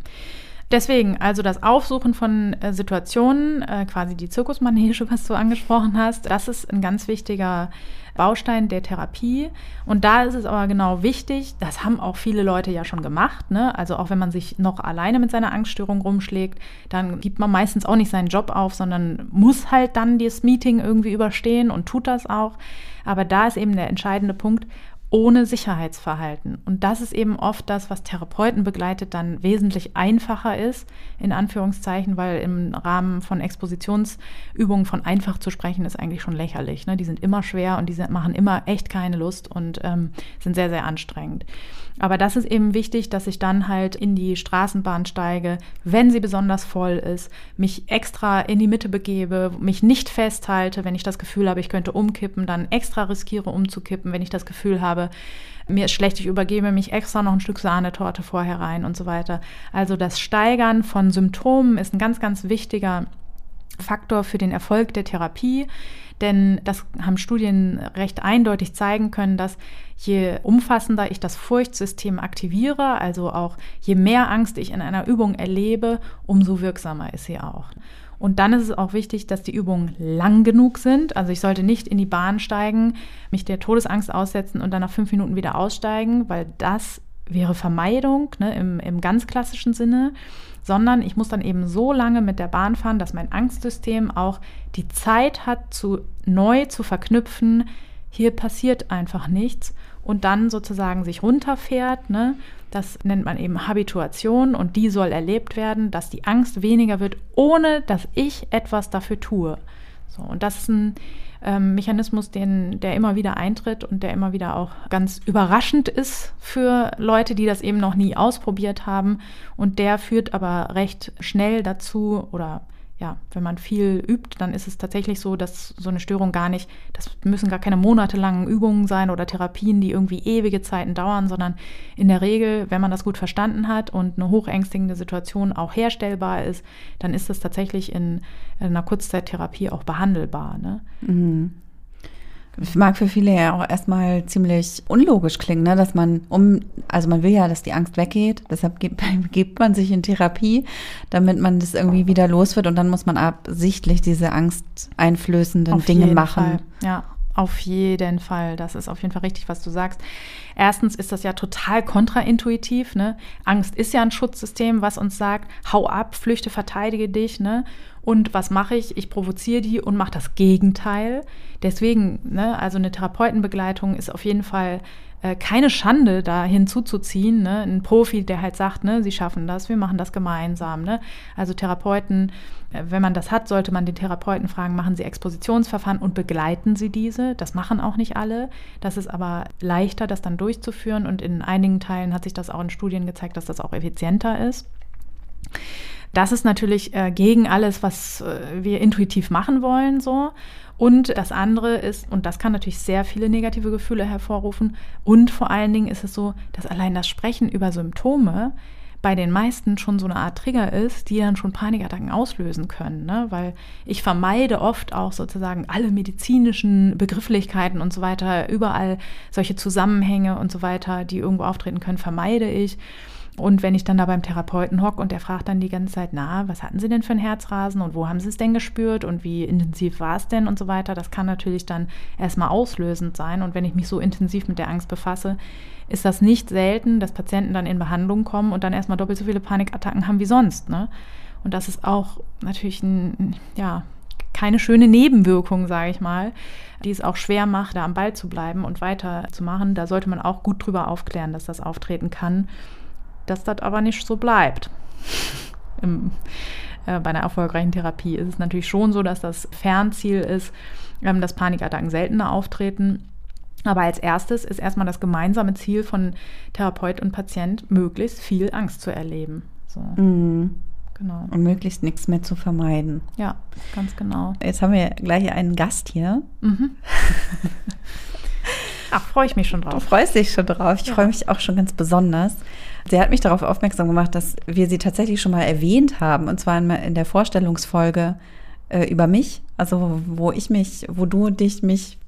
Deswegen, also das Aufsuchen von äh, Situationen, äh, quasi die Zirkusmanege, was du angesprochen hast, das ist ein ganz wichtiger Baustein der Therapie. Und da ist es aber genau wichtig, das haben auch viele Leute ja schon gemacht. Ne? Also auch wenn man sich noch alleine mit seiner Angststörung rumschlägt, dann gibt man meistens auch nicht seinen Job auf, sondern muss halt dann das Meeting irgendwie überstehen und tut das auch. Aber da ist eben der entscheidende Punkt, ohne Sicherheitsverhalten. Und das ist eben oft das, was Therapeuten begleitet, dann wesentlich einfacher ist, in Anführungszeichen, weil im Rahmen von Expositionsübungen von einfach zu sprechen, ist eigentlich schon lächerlich. Ne? Die sind immer schwer und die sind, machen immer echt keine Lust und ähm, sind sehr, sehr anstrengend. Aber das ist eben wichtig, dass ich dann halt in die Straßenbahn steige, wenn sie besonders voll ist, mich extra in die Mitte begebe, mich nicht festhalte, wenn ich das Gefühl habe, ich könnte umkippen, dann extra riskiere umzukippen, wenn ich das Gefühl habe, mir ist schlecht, ich übergebe mich extra noch ein Stück Sahnetorte vorher rein und so weiter. Also das Steigern von Symptomen ist ein ganz, ganz wichtiger Faktor für den Erfolg der Therapie. Denn das haben Studien recht eindeutig zeigen können, dass je umfassender ich das Furchtsystem aktiviere, also auch je mehr Angst ich in einer Übung erlebe, umso wirksamer ist sie auch. Und dann ist es auch wichtig, dass die Übungen lang genug sind. Also ich sollte nicht in die Bahn steigen, mich der Todesangst aussetzen und dann nach fünf Minuten wieder aussteigen, weil das wäre Vermeidung ne, im, im ganz klassischen Sinne sondern ich muss dann eben so lange mit der Bahn fahren, dass mein Angstsystem auch die Zeit hat, zu neu zu verknüpfen, hier passiert einfach nichts und dann sozusagen sich runterfährt. Ne? Das nennt man eben Habituation und die soll erlebt werden, dass die Angst weniger wird, ohne dass ich etwas dafür tue. So, und das ist ein ähm, Mechanismus, den, der immer wieder eintritt und der immer wieder auch ganz überraschend ist für Leute, die das eben noch nie ausprobiert haben. Und der führt aber recht schnell dazu oder ja, wenn man viel übt, dann ist es tatsächlich so, dass so eine Störung gar nicht, das müssen gar keine monatelangen Übungen sein oder Therapien, die irgendwie ewige Zeiten dauern, sondern in der Regel, wenn man das gut verstanden hat und eine hochängstigende Situation auch herstellbar ist, dann ist das tatsächlich in, in einer Kurzzeittherapie auch behandelbar. Ne? Mhm. Das mag für viele ja auch erstmal ziemlich unlogisch klingen, ne? dass man um, also man will ja, dass die Angst weggeht, deshalb gibt, gibt man sich in Therapie, damit man das irgendwie wieder los wird und dann muss man absichtlich diese angsteinflößenden Auf Dinge machen. Fall. Ja, auf jeden Fall. Das ist auf jeden Fall richtig, was du sagst. Erstens ist das ja total kontraintuitiv. Ne? Angst ist ja ein Schutzsystem, was uns sagt, hau ab, flüchte, verteidige dich. Ne? Und was mache ich? Ich provoziere die und mache das Gegenteil. Deswegen, ne, also eine Therapeutenbegleitung ist auf jeden Fall äh, keine Schande, da hinzuzuziehen. Ne? Ein Profi, der halt sagt, ne, sie schaffen das, wir machen das gemeinsam. Ne? Also Therapeuten, äh, wenn man das hat, sollte man den Therapeuten fragen, machen sie Expositionsverfahren und begleiten sie diese? Das machen auch nicht alle. Das ist aber leichter, das dann durchzuführen und in einigen Teilen hat sich das auch in Studien gezeigt, dass das auch effizienter ist. Das ist natürlich äh, gegen alles, was äh, wir intuitiv machen wollen, so. Und das andere ist, und das kann natürlich sehr viele negative Gefühle hervorrufen, und vor allen Dingen ist es so, dass allein das Sprechen über Symptome bei den meisten schon so eine Art Trigger ist, die dann schon Panikattacken auslösen können. Ne? Weil ich vermeide oft auch sozusagen alle medizinischen Begrifflichkeiten und so weiter, überall solche Zusammenhänge und so weiter, die irgendwo auftreten können, vermeide ich. Und wenn ich dann da beim Therapeuten hocke und der fragt dann die ganze Zeit, na, was hatten Sie denn für ein Herzrasen und wo haben Sie es denn gespürt und wie intensiv war es denn und so weiter, das kann natürlich dann erstmal auslösend sein. Und wenn ich mich so intensiv mit der Angst befasse, ist das nicht selten, dass Patienten dann in Behandlung kommen und dann erstmal doppelt so viele Panikattacken haben wie sonst. Ne? Und das ist auch natürlich ein, ja, keine schöne Nebenwirkung, sage ich mal, die es auch schwer macht, da am Ball zu bleiben und weiterzumachen. Da sollte man auch gut drüber aufklären, dass das auftreten kann dass das aber nicht so bleibt. Im, äh, bei einer erfolgreichen Therapie ist es natürlich schon so, dass das Fernziel ist, ähm, dass Panikattacken seltener auftreten. Aber als erstes ist erstmal das gemeinsame Ziel von Therapeut und Patient, möglichst viel Angst zu erleben. So. Mhm. Genau. Und möglichst nichts mehr zu vermeiden. Ja, ganz genau. Jetzt haben wir gleich einen Gast hier. Mhm. Ach, freue ich mich schon drauf. Du freust dich schon drauf. Ich ja. freue mich auch schon ganz besonders. Sie hat mich darauf aufmerksam gemacht, dass wir sie tatsächlich schon mal erwähnt haben, und zwar in der Vorstellungsfolge äh, über mich, also wo ich mich, wo du dich mich,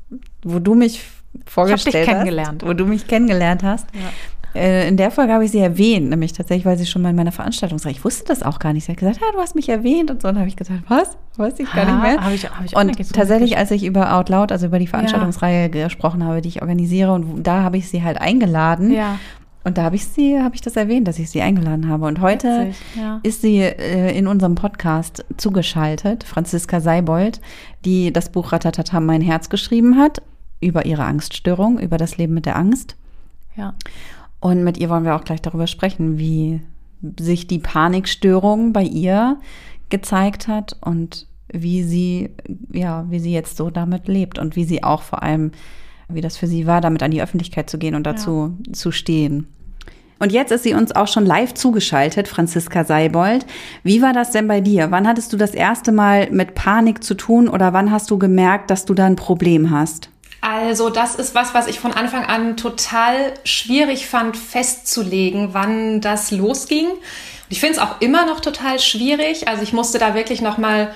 wo du mich vorgestellt ich dich kennengelernt. hast, wo du mich kennengelernt hast. Ja. Äh, in der Folge habe ich sie erwähnt, nämlich tatsächlich, weil sie schon mal in meiner Veranstaltung war. Ich wusste das auch gar nicht. Sie hat gesagt, ja, du hast mich erwähnt und so. Und habe ich gesagt, was? Weiß ich gar nicht mehr. Hab ich, hab ich und tatsächlich, als ich über Out Loud, also über die Veranstaltungsreihe ja. gesprochen habe, die ich organisiere, und da habe ich sie halt eingeladen. Ja. Und da habe ich sie, habe ich das erwähnt, dass ich sie eingeladen habe. Und heute Witzig, ja. ist sie äh, in unserem Podcast zugeschaltet, Franziska Seibold, die das Buch Ratatata Mein Herz geschrieben hat über ihre Angststörung, über das Leben mit der Angst. Ja. Und mit ihr wollen wir auch gleich darüber sprechen, wie sich die Panikstörung bei ihr gezeigt hat und wie sie, ja, wie sie jetzt so damit lebt und wie sie auch vor allem, wie das für sie war, damit an die Öffentlichkeit zu gehen und dazu ja. zu stehen. Und jetzt ist sie uns auch schon live zugeschaltet, Franziska Seibold. Wie war das denn bei dir? Wann hattest du das erste Mal mit Panik zu tun oder wann hast du gemerkt, dass du da ein Problem hast? Also das ist was, was ich von Anfang an total schwierig fand festzulegen, wann das losging. Ich finde es auch immer noch total schwierig. Also ich musste da wirklich noch mal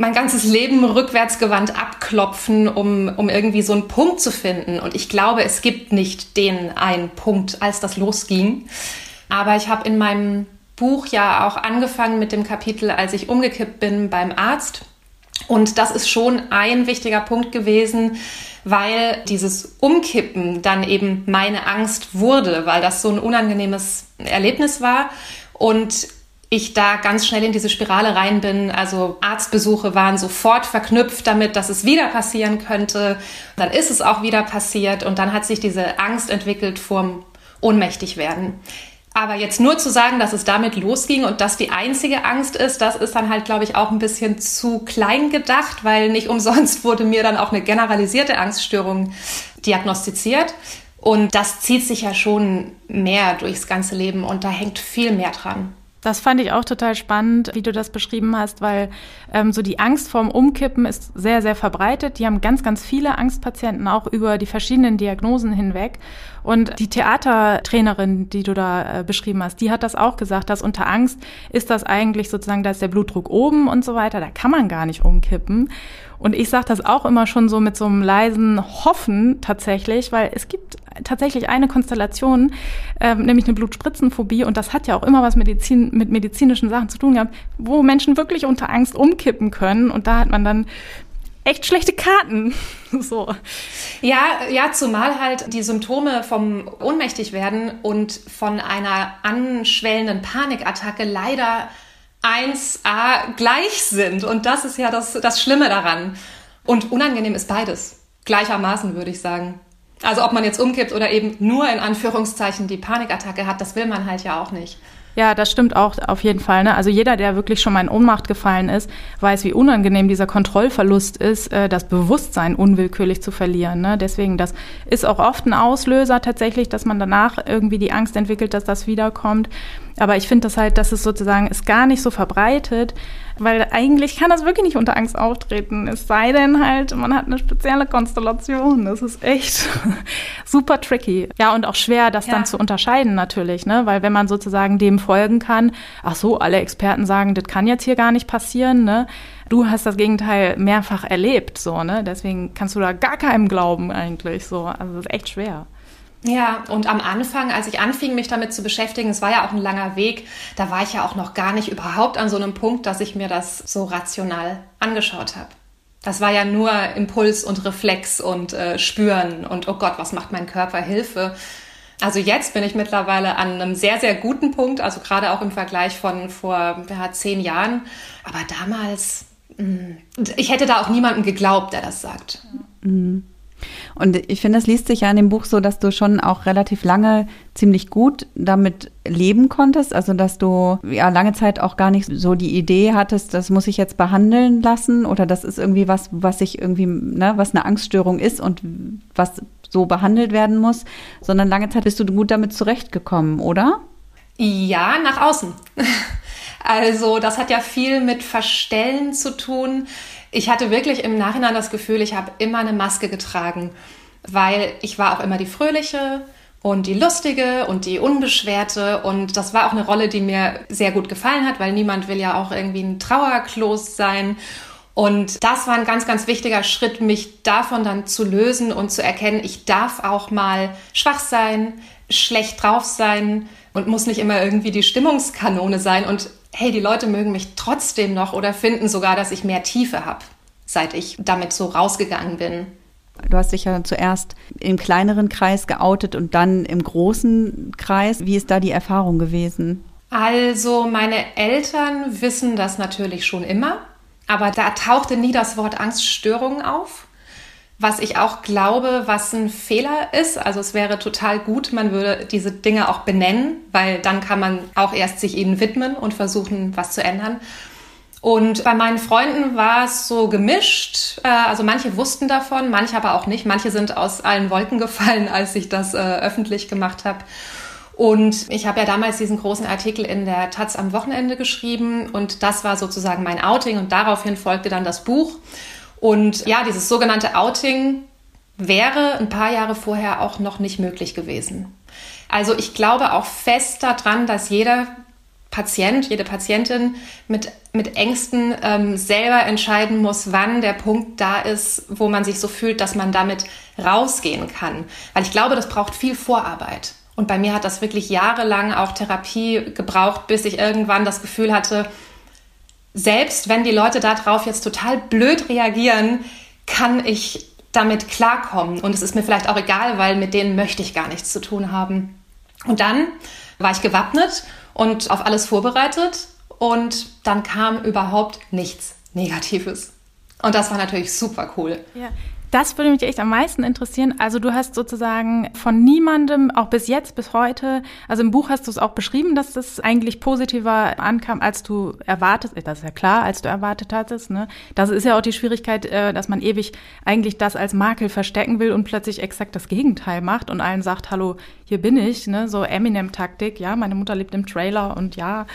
mein ganzes Leben rückwärtsgewandt abklopfen, um, um irgendwie so einen Punkt zu finden. Und ich glaube, es gibt nicht den einen Punkt, als das losging. Aber ich habe in meinem Buch ja auch angefangen mit dem Kapitel, als ich umgekippt bin beim Arzt. Und das ist schon ein wichtiger Punkt gewesen, weil dieses Umkippen dann eben meine Angst wurde, weil das so ein unangenehmes Erlebnis war. Und ich da ganz schnell in diese Spirale rein bin. Also Arztbesuche waren sofort verknüpft damit, dass es wieder passieren könnte. Dann ist es auch wieder passiert und dann hat sich diese Angst entwickelt vorm Ohnmächtigwerden. Aber jetzt nur zu sagen, dass es damit losging und dass die einzige Angst ist, das ist dann halt, glaube ich, auch ein bisschen zu klein gedacht, weil nicht umsonst wurde mir dann auch eine generalisierte Angststörung diagnostiziert. Und das zieht sich ja schon mehr durchs ganze Leben und da hängt viel mehr dran. Das fand ich auch total spannend, wie du das beschrieben hast, weil ähm, so die Angst vorm Umkippen ist sehr, sehr verbreitet. Die haben ganz, ganz viele Angstpatienten auch über die verschiedenen Diagnosen hinweg. Und die Theatertrainerin, die du da äh, beschrieben hast, die hat das auch gesagt, dass unter Angst ist das eigentlich sozusagen, da ist der Blutdruck oben und so weiter, da kann man gar nicht umkippen. Und ich sage das auch immer schon so mit so einem leisen Hoffen tatsächlich, weil es gibt tatsächlich eine Konstellation, ähm, nämlich eine Blutspritzenphobie, und das hat ja auch immer was Medizin, mit medizinischen Sachen zu tun gehabt, wo Menschen wirklich unter Angst umkippen können. Und da hat man dann echt schlechte Karten. so. Ja, ja, zumal halt die Symptome vom Ohnmächtigwerden und von einer anschwellenden Panikattacke leider 1a gleich sind. Und das ist ja das, das Schlimme daran. Und unangenehm ist beides. Gleichermaßen, würde ich sagen. Also ob man jetzt umkippt oder eben nur in Anführungszeichen die Panikattacke hat, das will man halt ja auch nicht. Ja, das stimmt auch auf jeden Fall. Ne? Also jeder, der wirklich schon mal in Ohnmacht gefallen ist, weiß, wie unangenehm dieser Kontrollverlust ist, äh, das Bewusstsein unwillkürlich zu verlieren. Ne? Deswegen, das ist auch oft ein Auslöser tatsächlich, dass man danach irgendwie die Angst entwickelt, dass das wiederkommt. Aber ich finde das halt, dass es sozusagen ist gar nicht so verbreitet, weil eigentlich kann das wirklich nicht unter Angst auftreten. Es sei denn halt, man hat eine spezielle Konstellation. Das ist echt super tricky. Ja, und auch schwer, das ja. dann zu unterscheiden natürlich, ne? Weil wenn man sozusagen dem folgen kann, ach so, alle Experten sagen, das kann jetzt hier gar nicht passieren, ne? Du hast das Gegenteil mehrfach erlebt, so, ne? Deswegen kannst du da gar keinem glauben eigentlich, so. Also, das ist echt schwer. Ja, und am Anfang, als ich anfing, mich damit zu beschäftigen, es war ja auch ein langer Weg, da war ich ja auch noch gar nicht überhaupt an so einem Punkt, dass ich mir das so rational angeschaut habe. Das war ja nur Impuls und Reflex und äh, Spüren und oh Gott, was macht mein Körper? Hilfe. Also jetzt bin ich mittlerweile an einem sehr, sehr guten Punkt, also gerade auch im Vergleich von vor ja, zehn Jahren. Aber damals, mh, mm, ich hätte da auch niemandem geglaubt, der das sagt. Mhm. Und ich finde, es liest sich ja in dem Buch so, dass du schon auch relativ lange ziemlich gut damit leben konntest. Also, dass du ja lange Zeit auch gar nicht so die Idee hattest, das muss ich jetzt behandeln lassen oder das ist irgendwie was, was ich irgendwie, ne, was eine Angststörung ist und was so behandelt werden muss, sondern lange Zeit bist du gut damit zurechtgekommen, oder? Ja, nach außen. Also, das hat ja viel mit Verstellen zu tun. Ich hatte wirklich im Nachhinein das Gefühl, ich habe immer eine Maske getragen, weil ich war auch immer die fröhliche und die lustige und die unbeschwerte und das war auch eine Rolle, die mir sehr gut gefallen hat, weil niemand will ja auch irgendwie ein Trauerklos sein. Und das war ein ganz, ganz wichtiger Schritt, mich davon dann zu lösen und zu erkennen, ich darf auch mal schwach sein, schlecht drauf sein und muss nicht immer irgendwie die Stimmungskanone sein. Und hey, die Leute mögen mich trotzdem noch oder finden sogar, dass ich mehr Tiefe habe, seit ich damit so rausgegangen bin. Du hast dich ja zuerst im kleineren Kreis geoutet und dann im großen Kreis. Wie ist da die Erfahrung gewesen? Also meine Eltern wissen das natürlich schon immer, aber da tauchte nie das Wort Angststörungen auf. Was ich auch glaube, was ein Fehler ist. Also es wäre total gut, man würde diese Dinge auch benennen, weil dann kann man auch erst sich ihnen widmen und versuchen, was zu ändern. Und bei meinen Freunden war es so gemischt. Äh, also manche wussten davon, manche aber auch nicht. Manche sind aus allen Wolken gefallen, als ich das äh, öffentlich gemacht habe. Und ich habe ja damals diesen großen Artikel in der Taz am Wochenende geschrieben und das war sozusagen mein Outing und daraufhin folgte dann das Buch. Und ja, dieses sogenannte Outing wäre ein paar Jahre vorher auch noch nicht möglich gewesen. Also ich glaube auch fest daran, dass jeder Patient, jede Patientin mit, mit Ängsten ähm, selber entscheiden muss, wann der Punkt da ist, wo man sich so fühlt, dass man damit rausgehen kann. Weil ich glaube, das braucht viel Vorarbeit. Und bei mir hat das wirklich jahrelang auch Therapie gebraucht, bis ich irgendwann das Gefühl hatte, selbst wenn die Leute darauf jetzt total blöd reagieren, kann ich damit klarkommen. Und es ist mir vielleicht auch egal, weil mit denen möchte ich gar nichts zu tun haben. Und dann war ich gewappnet und auf alles vorbereitet und dann kam überhaupt nichts Negatives. Und das war natürlich super cool. Ja. Das würde mich echt am meisten interessieren. Also du hast sozusagen von niemandem, auch bis jetzt, bis heute, also im Buch hast du es auch beschrieben, dass das eigentlich positiver ankam, als du erwartet, das ist ja klar, als du erwartet hattest. Ne? Das ist ja auch die Schwierigkeit, äh, dass man ewig eigentlich das als Makel verstecken will und plötzlich exakt das Gegenteil macht und allen sagt, hallo, hier bin ich, ne? so Eminem-Taktik, ja, meine Mutter lebt im Trailer und ja,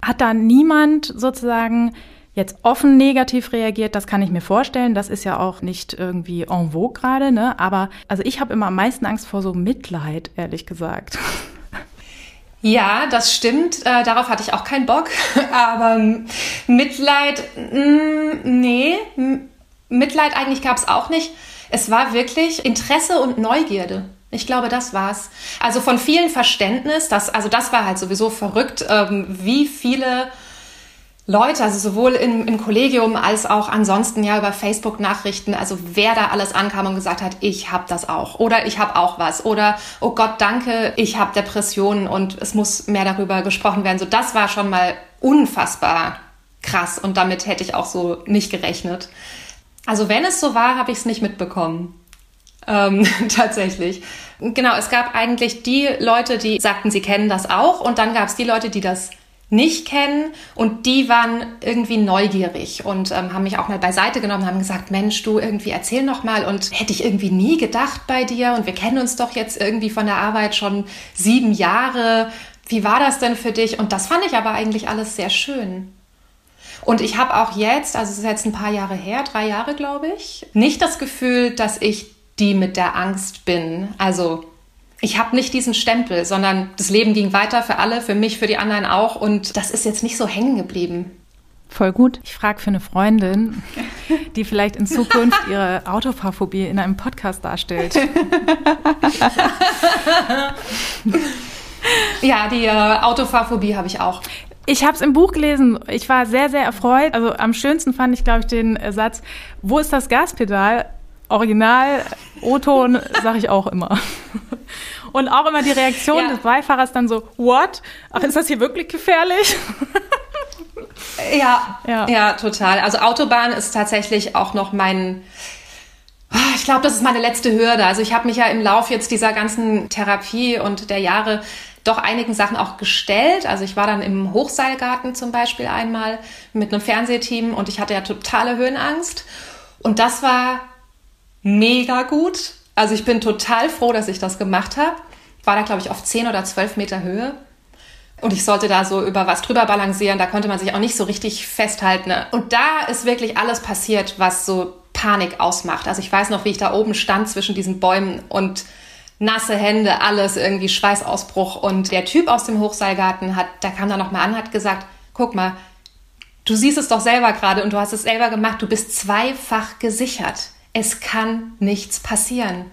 hat da niemand sozusagen jetzt offen negativ reagiert, das kann ich mir vorstellen. Das ist ja auch nicht irgendwie en vogue gerade, ne? Aber also ich habe immer am meisten Angst vor so Mitleid, ehrlich gesagt. Ja, das stimmt. Äh, darauf hatte ich auch keinen Bock. Aber Mitleid, mh, mm, nee, Mitleid eigentlich gab es auch nicht. Es war wirklich Interesse und Neugierde. Ich glaube, das war's. Also von vielen Verständnis, das, also das war halt sowieso verrückt, ähm, wie viele Leute, also sowohl im, im Kollegium als auch ansonsten ja über Facebook-Nachrichten, also wer da alles ankam und gesagt hat, ich habe das auch oder ich habe auch was oder oh Gott, danke, ich habe Depressionen und es muss mehr darüber gesprochen werden. So, das war schon mal unfassbar krass und damit hätte ich auch so nicht gerechnet. Also wenn es so war, habe ich es nicht mitbekommen. Ähm, tatsächlich. Genau, es gab eigentlich die Leute, die sagten, sie kennen das auch und dann gab es die Leute, die das nicht kennen und die waren irgendwie neugierig und ähm, haben mich auch mal beiseite genommen, haben gesagt, Mensch, du irgendwie erzähl noch mal und hätte ich irgendwie nie gedacht bei dir und wir kennen uns doch jetzt irgendwie von der Arbeit schon sieben Jahre. Wie war das denn für dich? Und das fand ich aber eigentlich alles sehr schön. Und ich habe auch jetzt, also es ist jetzt ein paar Jahre her, drei Jahre glaube ich, nicht das Gefühl, dass ich die mit der Angst bin. Also ich habe nicht diesen Stempel, sondern das Leben ging weiter für alle, für mich, für die anderen auch. Und das ist jetzt nicht so hängen geblieben. Voll gut. Ich frage für eine Freundin, die vielleicht in Zukunft ihre Autofahrphobie in einem Podcast darstellt. ja, die äh, Autofahrphobie habe ich auch. Ich habe es im Buch gelesen. Ich war sehr, sehr erfreut. Also am schönsten fand ich, glaube ich, den Satz, wo ist das Gaspedal? Original, O-Ton, sage ich auch immer. Und auch immer die Reaktion ja. des Beifahrers dann so, what? Ach, ist das hier wirklich gefährlich? Ja, ja, ja, total. Also Autobahn ist tatsächlich auch noch mein, ich glaube, das ist meine letzte Hürde. Also ich habe mich ja im Lauf jetzt dieser ganzen Therapie und der Jahre doch einigen Sachen auch gestellt. Also ich war dann im Hochseilgarten zum Beispiel einmal mit einem Fernsehteam und ich hatte ja totale Höhenangst. Und das war mega gut. Also ich bin total froh, dass ich das gemacht habe. War da, glaube ich, auf 10 oder 12 Meter Höhe. Und ich sollte da so über was drüber balancieren. Da konnte man sich auch nicht so richtig festhalten. Und da ist wirklich alles passiert, was so Panik ausmacht. Also ich weiß noch, wie ich da oben stand zwischen diesen Bäumen und nasse Hände, alles irgendwie Schweißausbruch. Und der Typ aus dem Hochseilgarten hat, der kam da nochmal an, hat gesagt, guck mal, du siehst es doch selber gerade und du hast es selber gemacht, du bist zweifach gesichert es kann nichts passieren.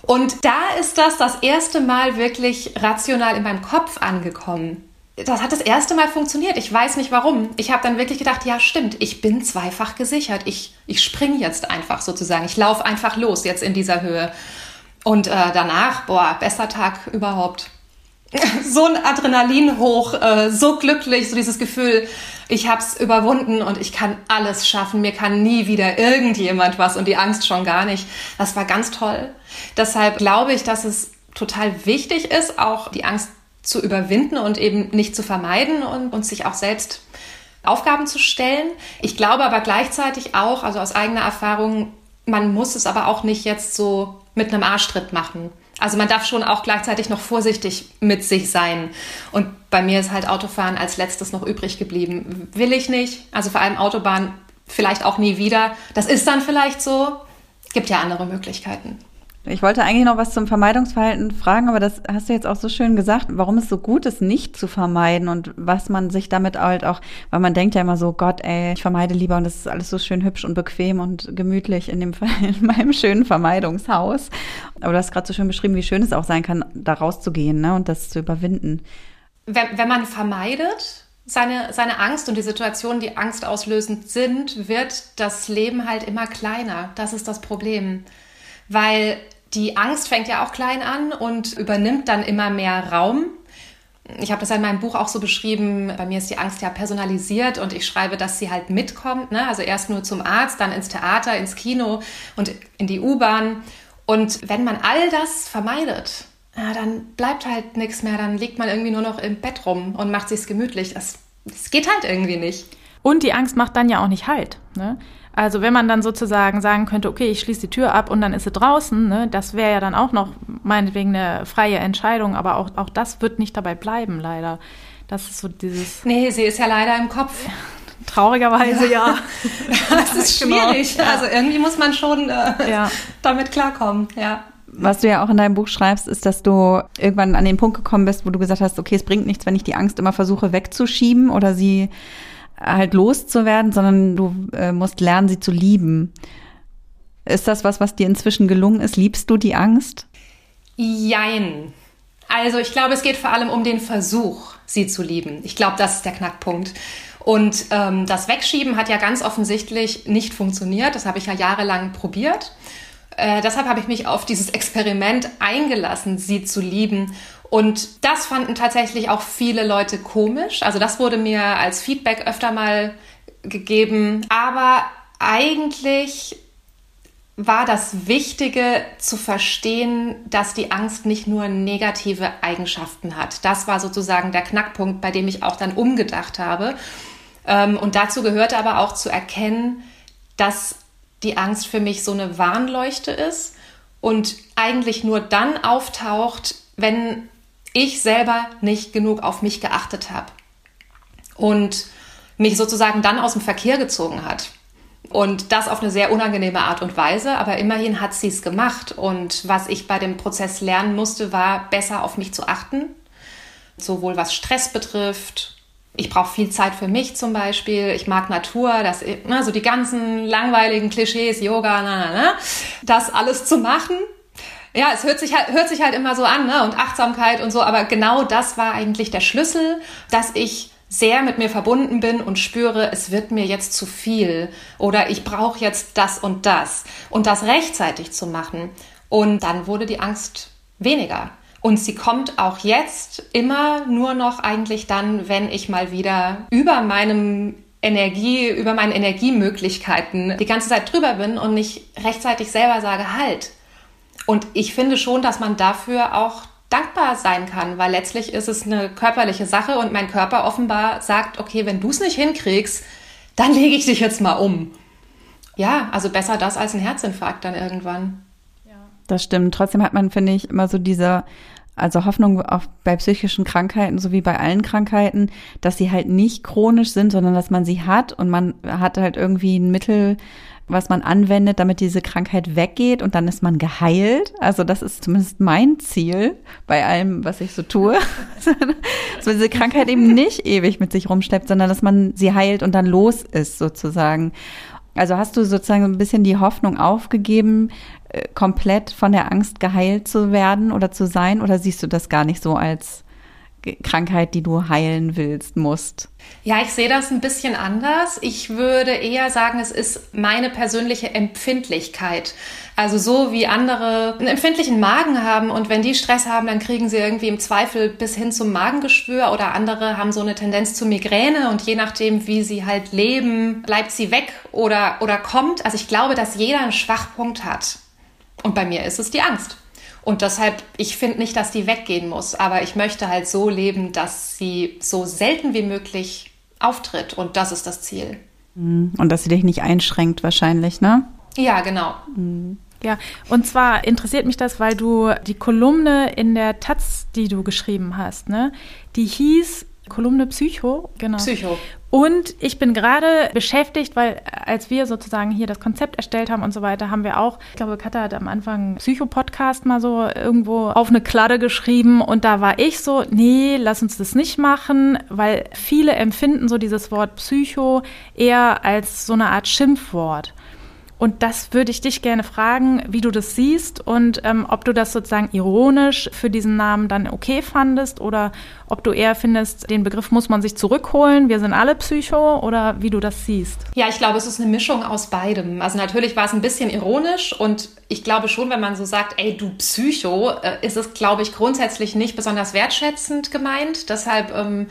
Und da ist das das erste Mal wirklich rational in meinem Kopf angekommen. Das hat das erste Mal funktioniert. Ich weiß nicht warum. Ich habe dann wirklich gedacht, ja stimmt, ich bin zweifach gesichert. Ich, ich springe jetzt einfach sozusagen. Ich laufe einfach los jetzt in dieser Höhe. Und äh, danach, boah, bester Tag überhaupt. So ein Adrenalin hoch, äh, so glücklich, so dieses Gefühl, ich habe es überwunden und ich kann alles schaffen. Mir kann nie wieder irgendjemand was und die Angst schon gar nicht. Das war ganz toll. Deshalb glaube ich, dass es total wichtig ist, auch die Angst zu überwinden und eben nicht zu vermeiden und, und sich auch selbst Aufgaben zu stellen. Ich glaube aber gleichzeitig auch, also aus eigener Erfahrung, man muss es aber auch nicht jetzt so mit einem Arschtritt machen. Also man darf schon auch gleichzeitig noch vorsichtig mit sich sein. Und bei mir ist halt Autofahren als letztes noch übrig geblieben. Will ich nicht. Also vor allem Autobahn vielleicht auch nie wieder. Das ist dann vielleicht so. Gibt ja andere Möglichkeiten. Ich wollte eigentlich noch was zum Vermeidungsverhalten fragen, aber das hast du jetzt auch so schön gesagt, warum es so gut ist, nicht zu vermeiden und was man sich damit halt auch, weil man denkt ja immer so, Gott, ey, ich vermeide lieber und das ist alles so schön hübsch und bequem und gemütlich in dem in meinem schönen Vermeidungshaus. Aber du hast gerade so schön beschrieben, wie schön es auch sein kann, da rauszugehen ne, und das zu überwinden. Wenn, wenn man vermeidet, seine, seine Angst und die Situationen, die angstauslösend sind, wird das Leben halt immer kleiner. Das ist das Problem. Weil die Angst fängt ja auch klein an und übernimmt dann immer mehr Raum. Ich habe das in meinem Buch auch so beschrieben. Bei mir ist die Angst ja personalisiert und ich schreibe, dass sie halt mitkommt. Ne? Also erst nur zum Arzt, dann ins Theater, ins Kino und in die U-Bahn. Und wenn man all das vermeidet, ja, dann bleibt halt nichts mehr. Dann liegt man irgendwie nur noch im Bett rum und macht sich's gemütlich. Das, das geht halt irgendwie nicht. Und die Angst macht dann ja auch nicht halt. Ne? Also wenn man dann sozusagen sagen könnte, okay, ich schließe die Tür ab und dann ist sie draußen, ne, das wäre ja dann auch noch meinetwegen eine freie Entscheidung, aber auch, auch das wird nicht dabei bleiben, leider. Das ist so dieses. Nee, sie ist ja leider im Kopf. Traurigerweise ja. ja. das ist genau. schwierig. Genau. Also irgendwie muss man schon äh, ja. damit klarkommen, ja. Was du ja auch in deinem Buch schreibst, ist, dass du irgendwann an den Punkt gekommen bist, wo du gesagt hast, okay, es bringt nichts, wenn ich die Angst immer versuche wegzuschieben oder sie halt loszuwerden, sondern du äh, musst lernen, sie zu lieben. Ist das was, was dir inzwischen gelungen ist? Liebst du die Angst? Jein. Also ich glaube, es geht vor allem um den Versuch, sie zu lieben. Ich glaube, das ist der Knackpunkt. Und ähm, das Wegschieben hat ja ganz offensichtlich nicht funktioniert. Das habe ich ja jahrelang probiert. Äh, deshalb habe ich mich auf dieses Experiment eingelassen, sie zu lieben und das fanden tatsächlich auch viele Leute komisch. Also das wurde mir als Feedback öfter mal gegeben. Aber eigentlich war das Wichtige zu verstehen, dass die Angst nicht nur negative Eigenschaften hat. Das war sozusagen der Knackpunkt, bei dem ich auch dann umgedacht habe. Ähm, und dazu gehörte aber auch zu erkennen, dass die Angst für mich so eine Warnleuchte ist und eigentlich nur dann auftaucht, wenn ich selber nicht genug auf mich geachtet habe und mich sozusagen dann aus dem Verkehr gezogen hat. Und das auf eine sehr unangenehme Art und Weise, aber immerhin hat sie es gemacht. Und was ich bei dem Prozess lernen musste, war besser auf mich zu achten, sowohl was Stress betrifft. Ich brauche viel Zeit für mich zum Beispiel. Ich mag Natur, das, ne, so die ganzen langweiligen Klischees, Yoga, na, na, na, das alles zu machen ja, es hört sich halt, hört sich halt immer so an, ne? Und Achtsamkeit und so, aber genau das war eigentlich der Schlüssel, dass ich sehr mit mir verbunden bin und spüre, es wird mir jetzt zu viel oder ich brauche jetzt das und das und das rechtzeitig zu machen. Und dann wurde die Angst weniger. Und sie kommt auch jetzt immer nur noch eigentlich dann, wenn ich mal wieder über meinem Energie, über meinen Energiemöglichkeiten die ganze Zeit drüber bin und nicht rechtzeitig selber sage, halt, und ich finde schon, dass man dafür auch dankbar sein kann, weil letztlich ist es eine körperliche Sache und mein Körper offenbar sagt, okay, wenn du es nicht hinkriegst, dann lege ich dich jetzt mal um. Ja, also besser das als ein Herzinfarkt dann irgendwann. Das stimmt. Trotzdem hat man, finde ich, immer so diese, also Hoffnung auch bei psychischen Krankheiten, so wie bei allen Krankheiten, dass sie halt nicht chronisch sind, sondern dass man sie hat und man hat halt irgendwie ein Mittel, was man anwendet, damit diese Krankheit weggeht und dann ist man geheilt. Also das ist zumindest mein Ziel bei allem, was ich so tue. dass man diese Krankheit eben nicht ewig mit sich rumschleppt, sondern dass man sie heilt und dann los ist sozusagen. Also hast du sozusagen ein bisschen die Hoffnung aufgegeben, äh, komplett von der Angst geheilt zu werden oder zu sein? Oder siehst du das gar nicht so als Krankheit, die du heilen willst, musst? Ja, ich sehe das ein bisschen anders. Ich würde eher sagen, es ist meine persönliche Empfindlichkeit. Also so wie andere einen empfindlichen Magen haben und wenn die Stress haben, dann kriegen sie irgendwie im Zweifel bis hin zum Magengeschwür oder andere haben so eine Tendenz zu Migräne und je nachdem, wie sie halt leben, bleibt sie weg oder, oder kommt. Also ich glaube, dass jeder einen Schwachpunkt hat. Und bei mir ist es die Angst. Und deshalb, ich finde nicht, dass die weggehen muss, aber ich möchte halt so leben, dass sie so selten wie möglich auftritt. Und das ist das Ziel. Mhm. Und dass sie dich nicht einschränkt wahrscheinlich, ne? Ja, genau. Mhm. Ja, und zwar interessiert mich das, weil du die Kolumne in der Taz, die du geschrieben hast, ne, die hieß Kolumne Psycho, genau. Psycho. Und ich bin gerade beschäftigt, weil als wir sozusagen hier das Konzept erstellt haben und so weiter, haben wir auch, ich glaube, Katha hat am Anfang Psycho-Podcast mal so irgendwo auf eine Kladde geschrieben und da war ich so, nee, lass uns das nicht machen, weil viele empfinden so dieses Wort Psycho eher als so eine Art Schimpfwort. Und das würde ich dich gerne fragen, wie du das siehst und ähm, ob du das sozusagen ironisch für diesen Namen dann okay fandest oder ob du eher findest, den Begriff muss man sich zurückholen, wir sind alle Psycho oder wie du das siehst. Ja, ich glaube, es ist eine Mischung aus beidem. Also natürlich war es ein bisschen ironisch und ich glaube schon, wenn man so sagt, ey, du Psycho, äh, ist es, glaube ich, grundsätzlich nicht besonders wertschätzend gemeint. Deshalb, ähm,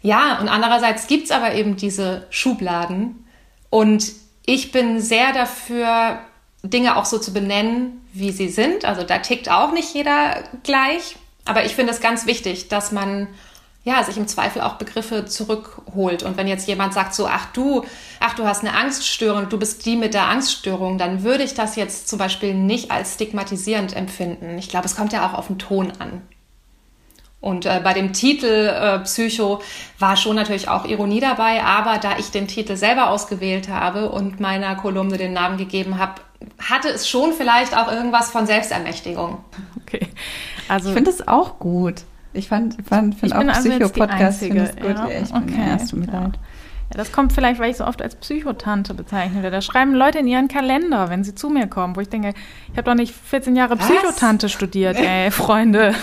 ja, und andererseits gibt es aber eben diese Schubladen und ich bin sehr dafür, Dinge auch so zu benennen, wie sie sind. Also da tickt auch nicht jeder gleich. Aber ich finde es ganz wichtig, dass man ja, sich im Zweifel auch Begriffe zurückholt. Und wenn jetzt jemand sagt so, ach du, ach du hast eine Angststörung, du bist die mit der Angststörung, dann würde ich das jetzt zum Beispiel nicht als stigmatisierend empfinden. Ich glaube, es kommt ja auch auf den Ton an. Und äh, bei dem Titel äh, Psycho war schon natürlich auch Ironie dabei, aber da ich den Titel selber ausgewählt habe und meiner Kolumne den Namen gegeben habe, hatte es schon vielleicht auch irgendwas von Selbstermächtigung. Okay. Also ich finde es auch gut. Ich fand, fand, find auch also Psycho-Podcast finde ich gut. Ja? Ich bin okay. erst mit ja. Ja, das kommt vielleicht, weil ich so oft als Psychotante bezeichnet werde. Da schreiben Leute in ihren Kalender, wenn sie zu mir kommen, wo ich denke, ich habe doch nicht 14 Jahre Was? Psychotante studiert, ey, Freunde.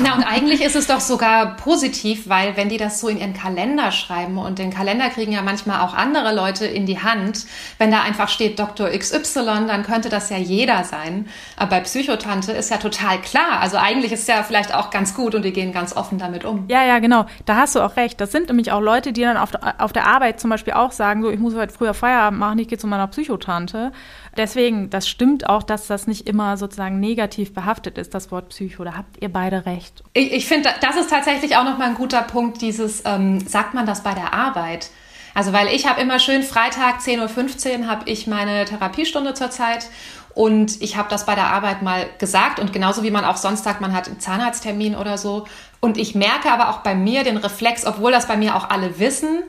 Na, und eigentlich ist es doch sogar positiv, weil wenn die das so in ihren Kalender schreiben und den Kalender kriegen ja manchmal auch andere Leute in die Hand, wenn da einfach steht Dr. XY, dann könnte das ja jeder sein. Aber bei Psychotante ist ja total klar. Also eigentlich ist es ja vielleicht auch ganz gut und die gehen ganz offen damit um. Ja, ja, genau. Da hast du auch recht. Das sind nämlich auch Leute, die dann auf auf der Arbeit zum Beispiel auch sagen, so, ich muss heute früher Feierabend machen, ich gehe zu meiner Psychotante. Deswegen, das stimmt auch, dass das nicht immer sozusagen negativ behaftet ist, das Wort Psycho. Da habt ihr beide recht. Ich, ich finde, das ist tatsächlich auch nochmal ein guter Punkt, dieses, ähm, sagt man das bei der Arbeit? Also, weil ich habe immer schön Freitag 10.15 Uhr habe ich meine Therapiestunde zurzeit und ich habe das bei der Arbeit mal gesagt und genauso wie man auch sonst sagt, man hat einen Zahnarzttermin oder so. Und ich merke aber auch bei mir den Reflex, obwohl das bei mir auch alle wissen,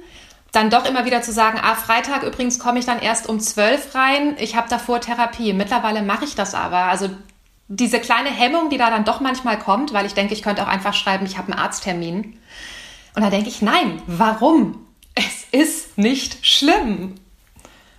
dann doch immer wieder zu sagen, ah, Freitag übrigens komme ich dann erst um zwölf rein, ich habe davor Therapie. Mittlerweile mache ich das aber. Also diese kleine Hemmung, die da dann doch manchmal kommt, weil ich denke, ich könnte auch einfach schreiben, ich habe einen Arzttermin. Und da denke ich, nein, warum? Es ist nicht schlimm.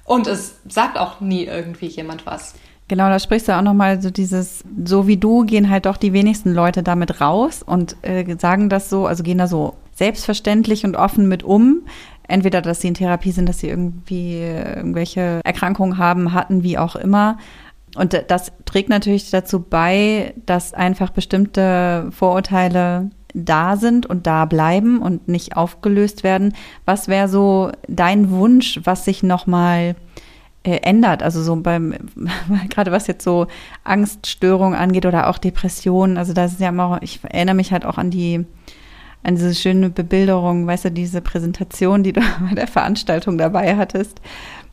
Und es sagt auch nie irgendwie jemand was. Genau, da sprichst du auch nochmal so dieses, so wie du gehen halt doch die wenigsten Leute damit raus und äh, sagen das so, also gehen da so selbstverständlich und offen mit um. Entweder, dass sie in Therapie sind, dass sie irgendwie irgendwelche Erkrankungen haben, hatten, wie auch immer. Und das trägt natürlich dazu bei, dass einfach bestimmte Vorurteile da sind und da bleiben und nicht aufgelöst werden. Was wäre so dein Wunsch, was sich nochmal äh, ändert? Also so beim, gerade was jetzt so Angststörungen angeht oder auch Depressionen. Also das ist ja immer, ich erinnere mich halt auch an die an diese schöne Bebilderung, weißt du, diese Präsentation, die du bei der Veranstaltung dabei hattest.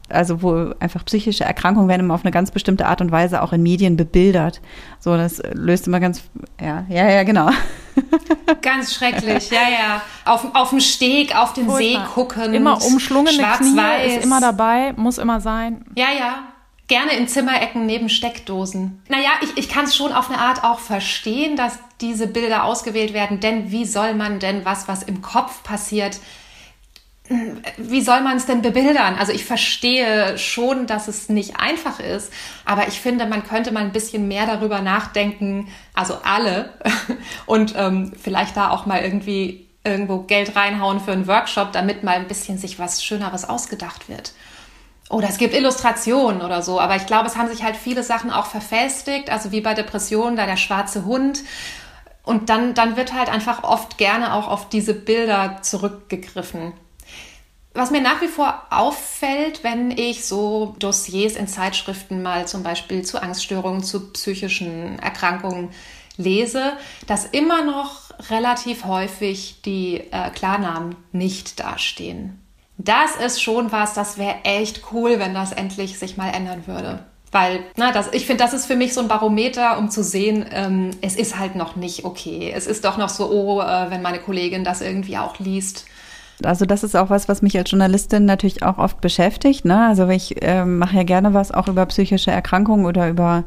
Also wo einfach psychische Erkrankungen werden immer auf eine ganz bestimmte Art und Weise auch in Medien bebildert. So, das löst immer ganz, ja, ja, ja, genau. Ganz schrecklich, ja, ja. Auf, auf dem Steg, auf den See gucken. Immer umschlungene Knie ist immer dabei, muss immer sein. Ja, ja. Gerne in Zimmerecken neben Steckdosen. Naja, ich, ich kann es schon auf eine Art auch verstehen, dass diese Bilder ausgewählt werden, denn wie soll man denn was, was im Kopf passiert, wie soll man es denn bebildern? Also ich verstehe schon, dass es nicht einfach ist, aber ich finde, man könnte mal ein bisschen mehr darüber nachdenken, also alle, und ähm, vielleicht da auch mal irgendwie irgendwo Geld reinhauen für einen Workshop, damit mal ein bisschen sich was Schöneres ausgedacht wird. Oder es gibt Illustrationen oder so, aber ich glaube, es haben sich halt viele Sachen auch verfestigt, also wie bei Depressionen, da der schwarze Hund. Und dann, dann wird halt einfach oft gerne auch auf diese Bilder zurückgegriffen. Was mir nach wie vor auffällt, wenn ich so Dossiers in Zeitschriften mal zum Beispiel zu Angststörungen, zu psychischen Erkrankungen lese, dass immer noch relativ häufig die äh, Klarnamen nicht dastehen. Das ist schon was, das wäre echt cool, wenn das endlich sich mal ändern würde. Weil, na, das, ich finde, das ist für mich so ein Barometer, um zu sehen, ähm, es ist halt noch nicht okay. Es ist doch noch so, oh, äh, wenn meine Kollegin das irgendwie auch liest, also das ist auch was, was mich als Journalistin natürlich auch oft beschäftigt. Ne? Also ich äh, mache ja gerne was auch über psychische Erkrankungen oder über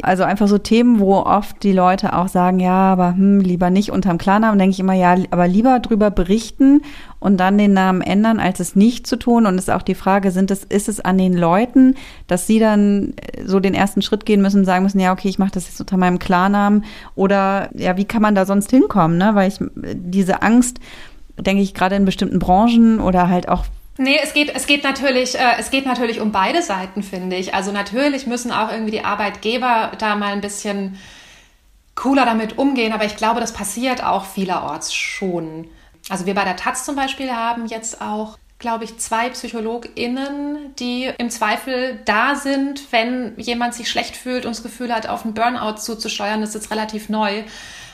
also einfach so Themen, wo oft die Leute auch sagen, ja, aber hm, lieber nicht unterm Klarnamen, denke ich immer, ja, aber lieber drüber berichten und dann den Namen ändern, als es nicht zu tun. Und es ist auch die Frage, sind es, ist es an den Leuten, dass sie dann so den ersten Schritt gehen müssen und sagen müssen, ja, okay, ich mache das jetzt unter meinem Klarnamen oder ja, wie kann man da sonst hinkommen, ne? Weil ich diese Angst, denke ich, gerade in bestimmten Branchen oder halt auch Nee, es geht, es geht natürlich, äh, es geht natürlich um beide Seiten, finde ich. Also natürlich müssen auch irgendwie die Arbeitgeber da mal ein bisschen cooler damit umgehen, aber ich glaube, das passiert auch vielerorts schon. Also wir bei der Taz zum Beispiel haben jetzt auch, glaube ich, zwei PsychologInnen, die im Zweifel da sind, wenn jemand sich schlecht fühlt und das Gefühl hat, auf einen Burnout zuzusteuern. Das ist jetzt relativ neu.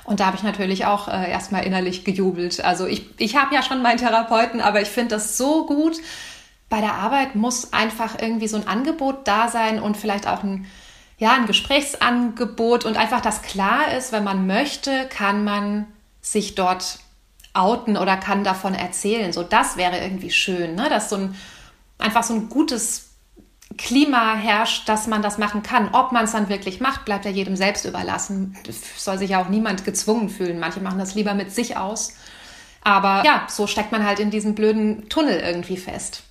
Und da habe ich natürlich auch äh, erstmal innerlich gejubelt. Also ich, ich habe ja schon meinen Therapeuten, aber ich finde das so gut. Bei der Arbeit muss einfach irgendwie so ein Angebot da sein und vielleicht auch ein, ja, ein Gesprächsangebot und einfach, dass klar ist, wenn man möchte, kann man sich dort outen oder kann davon erzählen. So, das wäre irgendwie schön, ne? dass so ein, einfach so ein gutes Klima herrscht, dass man das machen kann. Ob man es dann wirklich macht, bleibt ja jedem selbst überlassen. Soll sich ja auch niemand gezwungen fühlen. Manche machen das lieber mit sich aus. Aber ja, so steckt man halt in diesem blöden Tunnel irgendwie fest.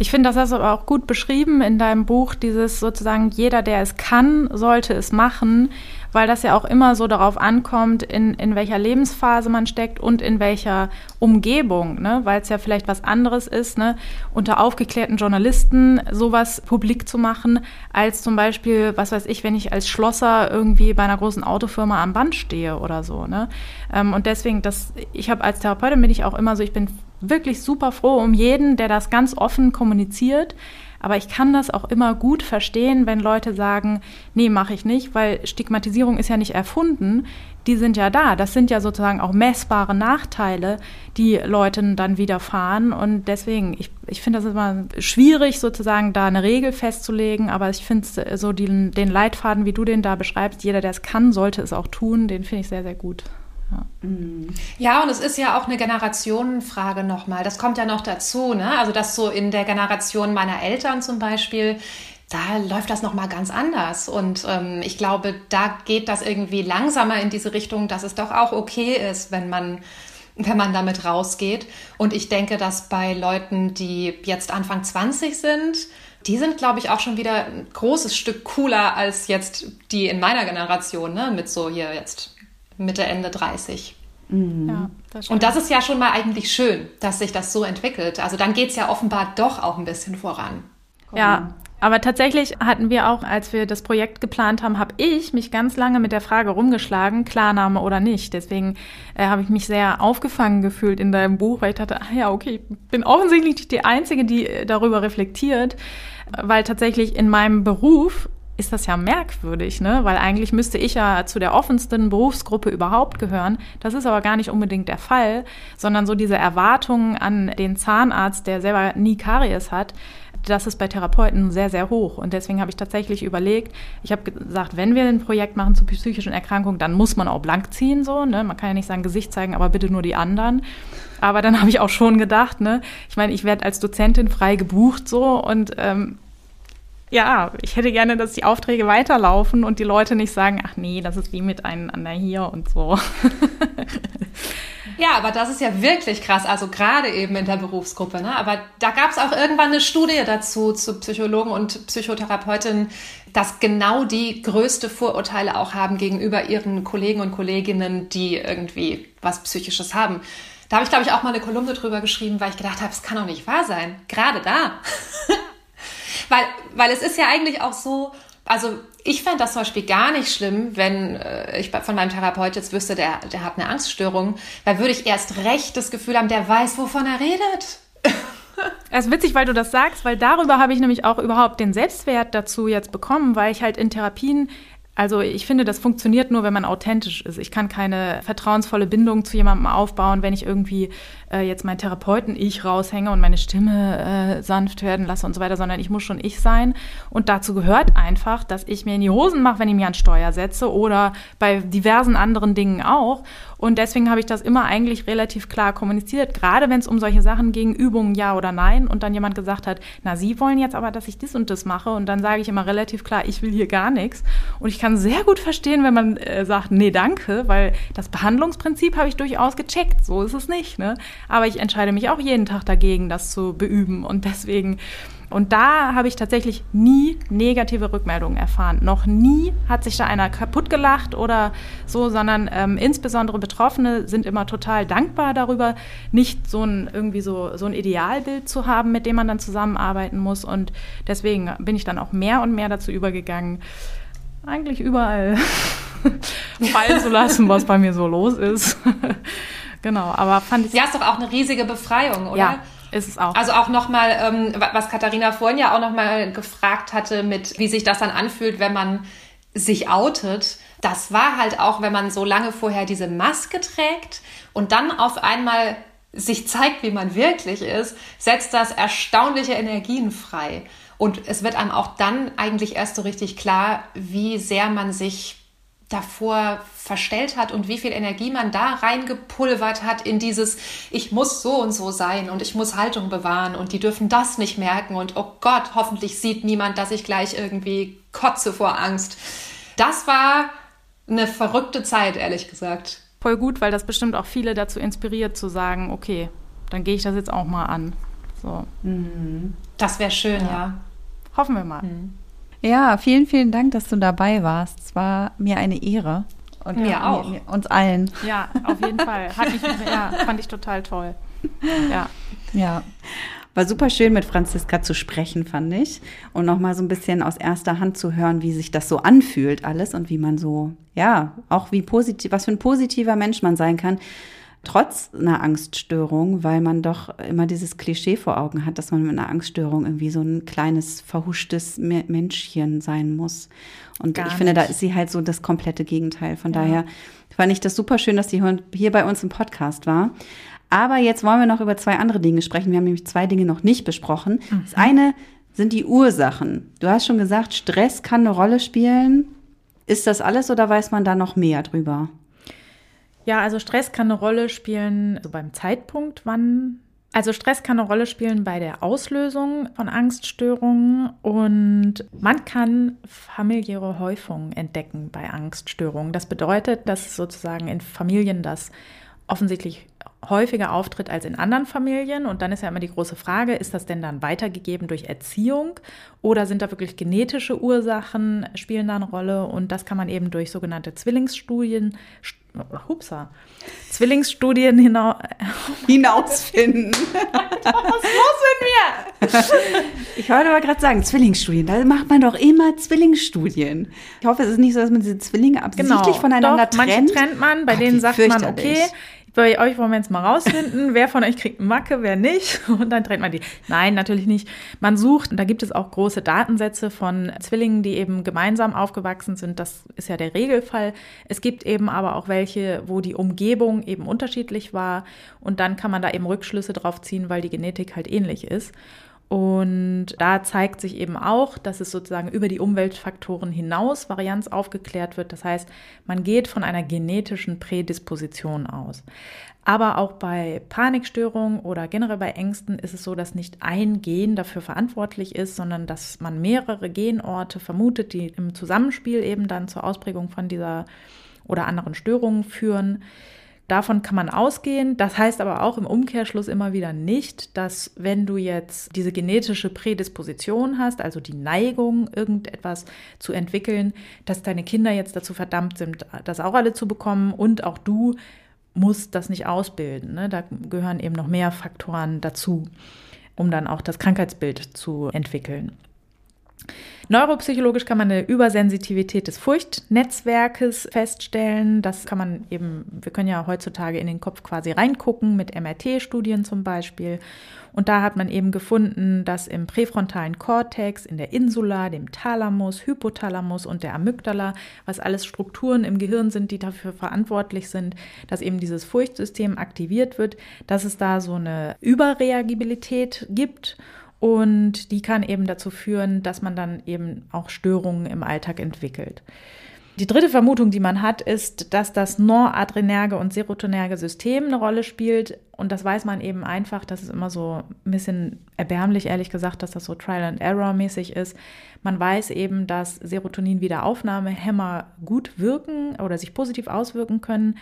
Ich finde, das hast du aber auch gut beschrieben in deinem Buch, dieses sozusagen, jeder, der es kann, sollte es machen weil das ja auch immer so darauf ankommt, in, in welcher Lebensphase man steckt und in welcher Umgebung, ne? weil es ja vielleicht was anderes ist, ne? unter aufgeklärten Journalisten sowas publik zu machen, als zum Beispiel, was weiß ich, wenn ich als Schlosser irgendwie bei einer großen Autofirma am Band stehe oder so. Ne? Ähm, und deswegen, das, ich habe als Therapeutin bin ich auch immer so, ich bin wirklich super froh um jeden, der das ganz offen kommuniziert aber ich kann das auch immer gut verstehen, wenn Leute sagen, nee, mache ich nicht, weil Stigmatisierung ist ja nicht erfunden. Die sind ja da. Das sind ja sozusagen auch messbare Nachteile, die Leuten dann widerfahren. Und deswegen, ich, ich finde das immer schwierig, sozusagen da eine Regel festzulegen. Aber ich finde so den, den Leitfaden, wie du den da beschreibst, jeder, der es kann, sollte es auch tun. Den finde ich sehr, sehr gut. Ja. Und es ist ja auch eine Generationenfrage nochmal. Das kommt ja noch dazu, ne? Also, dass so in der Generation meiner Eltern zum Beispiel, da läuft das nochmal ganz anders. Und ähm, ich glaube, da geht das irgendwie langsamer in diese Richtung, dass es doch auch okay ist, wenn man wenn man damit rausgeht. Und ich denke, dass bei Leuten, die jetzt Anfang 20 sind, die sind, glaube ich, auch schon wieder ein großes Stück cooler als jetzt die in meiner Generation, ne? Mit so hier jetzt Mitte, Ende 30. Mhm. Ja, das und das ist ja schon mal eigentlich schön, dass sich das so entwickelt. Also dann geht es ja offenbar doch auch ein bisschen voran. Ja, aber tatsächlich hatten wir auch, als wir das Projekt geplant haben, habe ich mich ganz lange mit der Frage rumgeschlagen, Klarname oder nicht. Deswegen äh, habe ich mich sehr aufgefangen gefühlt in deinem Buch, weil ich dachte, ah ja, okay, ich bin offensichtlich nicht die Einzige, die äh, darüber reflektiert, weil tatsächlich in meinem Beruf ist das ja merkwürdig, ne? Weil eigentlich müsste ich ja zu der offensten Berufsgruppe überhaupt gehören. Das ist aber gar nicht unbedingt der Fall, sondern so diese Erwartungen an den Zahnarzt, der selber nie Karies hat, das ist bei Therapeuten sehr, sehr hoch. Und deswegen habe ich tatsächlich überlegt, ich habe gesagt, wenn wir ein Projekt machen zu psychischen Erkrankungen, dann muss man auch blank ziehen, so. Ne? Man kann ja nicht sagen Gesicht zeigen, aber bitte nur die anderen. Aber dann habe ich auch schon gedacht, ne, ich meine, ich werde als Dozentin frei gebucht so und ähm, ja, ich hätte gerne, dass die Aufträge weiterlaufen und die Leute nicht sagen, ach nee, das ist wie mit einem an der hier und so. Ja, aber das ist ja wirklich krass, also gerade eben in der Berufsgruppe. Ne? Aber da gab es auch irgendwann eine Studie dazu, zu Psychologen und Psychotherapeutinnen, dass genau die größte Vorurteile auch haben gegenüber ihren Kollegen und Kolleginnen, die irgendwie was Psychisches haben. Da habe ich, glaube ich, auch mal eine Kolumne drüber geschrieben, weil ich gedacht habe, es kann doch nicht wahr sein. Gerade da. weil, weil es ist ja eigentlich auch so, also ich fände das zum Beispiel gar nicht schlimm, wenn äh, ich von meinem Therapeut jetzt wüsste, der, der hat eine Angststörung, weil würde ich erst recht das Gefühl haben, der weiß, wovon er redet. Es ist witzig, weil du das sagst, weil darüber habe ich nämlich auch überhaupt den Selbstwert dazu jetzt bekommen, weil ich halt in Therapien also ich finde, das funktioniert nur, wenn man authentisch ist. Ich kann keine vertrauensvolle Bindung zu jemandem aufbauen, wenn ich irgendwie äh, jetzt meinen Therapeuten ich raushänge und meine Stimme äh, sanft werden lasse und so weiter, sondern ich muss schon ich sein. Und dazu gehört einfach, dass ich mir in die Hosen mache, wenn ich mir an Steuer setze oder bei diversen anderen Dingen auch. Und deswegen habe ich das immer eigentlich relativ klar kommuniziert, gerade wenn es um solche Sachen ging, Übungen ja oder nein, und dann jemand gesagt hat, na, Sie wollen jetzt aber, dass ich das und das mache. Und dann sage ich immer relativ klar, ich will hier gar nichts. Und ich kann sehr gut verstehen, wenn man äh, sagt, nee, danke, weil das Behandlungsprinzip habe ich durchaus gecheckt. So ist es nicht. Ne? Aber ich entscheide mich auch jeden Tag dagegen, das zu beüben. Und deswegen, und da habe ich tatsächlich nie negative Rückmeldungen erfahren. Noch nie hat sich da einer kaputt gelacht oder so, sondern ähm, insbesondere Betroffene sind immer total dankbar darüber, nicht so ein irgendwie so, so ein Idealbild zu haben, mit dem man dann zusammenarbeiten muss. Und deswegen bin ich dann auch mehr und mehr dazu übergegangen, eigentlich überall fallen zu lassen, was bei mir so los ist. Genau, aber fand ich. Ja, ist doch auch eine riesige Befreiung, oder? Ja, ist es auch. Also auch nochmal, ähm, was Katharina vorhin ja auch nochmal gefragt hatte, mit wie sich das dann anfühlt, wenn man sich outet. Das war halt auch, wenn man so lange vorher diese Maske trägt und dann auf einmal sich zeigt, wie man wirklich ist, setzt das erstaunliche Energien frei. Und es wird einem auch dann eigentlich erst so richtig klar, wie sehr man sich davor verstellt hat und wie viel Energie man da reingepulvert hat in dieses, ich muss so und so sein und ich muss Haltung bewahren und die dürfen das nicht merken und oh Gott, hoffentlich sieht niemand, dass ich gleich irgendwie kotze vor Angst. Das war eine verrückte Zeit, ehrlich gesagt. Voll gut, weil das bestimmt auch viele dazu inspiriert zu sagen, okay, dann gehe ich das jetzt auch mal an. So. Mhm. Das wäre schön, ja. ja. Hoffen wir mal. Mhm. Ja, vielen, vielen Dank, dass du dabei warst. Es war mir eine Ehre. Und mir ja, auch. Mir, uns allen. Ja, auf jeden Fall. Hat mich, ja, fand ich total toll. Ja. Ja. War super schön, mit Franziska zu sprechen, fand ich. Und nochmal so ein bisschen aus erster Hand zu hören, wie sich das so anfühlt, alles und wie man so, ja, auch wie positiv, was für ein positiver Mensch man sein kann trotz einer Angststörung, weil man doch immer dieses Klischee vor Augen hat, dass man mit einer Angststörung irgendwie so ein kleines, verhuschtes Menschchen sein muss. Und Gar ich finde, da ist sie halt so das komplette Gegenteil. Von ja. daher fand ich das super schön, dass sie hier bei uns im Podcast war. Aber jetzt wollen wir noch über zwei andere Dinge sprechen. Wir haben nämlich zwei Dinge noch nicht besprochen. Mhm. Das eine sind die Ursachen. Du hast schon gesagt, Stress kann eine Rolle spielen. Ist das alles oder weiß man da noch mehr drüber? Ja, also Stress kann eine Rolle spielen, also beim Zeitpunkt, wann. Also Stress kann eine Rolle spielen bei der Auslösung von Angststörungen und man kann familiäre Häufungen entdecken bei Angststörungen. Das bedeutet, dass sozusagen in Familien das offensichtlich häufiger auftritt als in anderen Familien. Und dann ist ja immer die große Frage, ist das denn dann weitergegeben durch Erziehung oder sind da wirklich genetische Ursachen, spielen da eine Rolle? Und das kann man eben durch sogenannte Zwillingsstudien Hupsa. Zwillingsstudien hinau hinausfinden. Was ist los mit mir? Ich wollte aber gerade sagen, Zwillingsstudien. Da macht man doch immer Zwillingsstudien. Ich hoffe, es ist nicht so, dass man diese Zwillinge absichtlich genau, voneinander doch, trennt. Manche trennt man, bei Ach, denen sagt man, okay, bei euch wollen wir jetzt mal rausfinden, wer von euch kriegt Macke, wer nicht. Und dann trennt man die. Nein, natürlich nicht. Man sucht, und da gibt es auch große Datensätze von Zwillingen, die eben gemeinsam aufgewachsen sind. Das ist ja der Regelfall. Es gibt eben aber auch welche, wo die Umgebung eben unterschiedlich war. Und dann kann man da eben Rückschlüsse drauf ziehen, weil die Genetik halt ähnlich ist. Und da zeigt sich eben auch, dass es sozusagen über die Umweltfaktoren hinaus Varianz aufgeklärt wird. Das heißt, man geht von einer genetischen Prädisposition aus. Aber auch bei Panikstörungen oder generell bei Ängsten ist es so, dass nicht ein Gen dafür verantwortlich ist, sondern dass man mehrere Genorte vermutet, die im Zusammenspiel eben dann zur Ausprägung von dieser oder anderen Störungen führen Davon kann man ausgehen. Das heißt aber auch im Umkehrschluss immer wieder nicht, dass wenn du jetzt diese genetische Prädisposition hast, also die Neigung, irgendetwas zu entwickeln, dass deine Kinder jetzt dazu verdammt sind, das auch alle zu bekommen und auch du musst das nicht ausbilden. Ne? Da gehören eben noch mehr Faktoren dazu, um dann auch das Krankheitsbild zu entwickeln. Neuropsychologisch kann man eine Übersensitivität des Furchtnetzwerkes feststellen. Das kann man eben, wir können ja heutzutage in den Kopf quasi reingucken, mit MRT-Studien zum Beispiel. Und da hat man eben gefunden, dass im präfrontalen Kortex, in der Insula, dem Thalamus, Hypothalamus und der Amygdala, was alles Strukturen im Gehirn sind, die dafür verantwortlich sind, dass eben dieses Furchtsystem aktiviert wird, dass es da so eine Überreagibilität gibt. Und die kann eben dazu führen, dass man dann eben auch Störungen im Alltag entwickelt. Die dritte Vermutung, die man hat, ist, dass das noradrenerge und serotonerge System eine Rolle spielt. Und das weiß man eben einfach, das ist immer so ein bisschen erbärmlich, ehrlich gesagt, dass das so Trial and Error mäßig ist. Man weiß eben, dass Serotonin-Wiederaufnahmehämmer gut wirken oder sich positiv auswirken können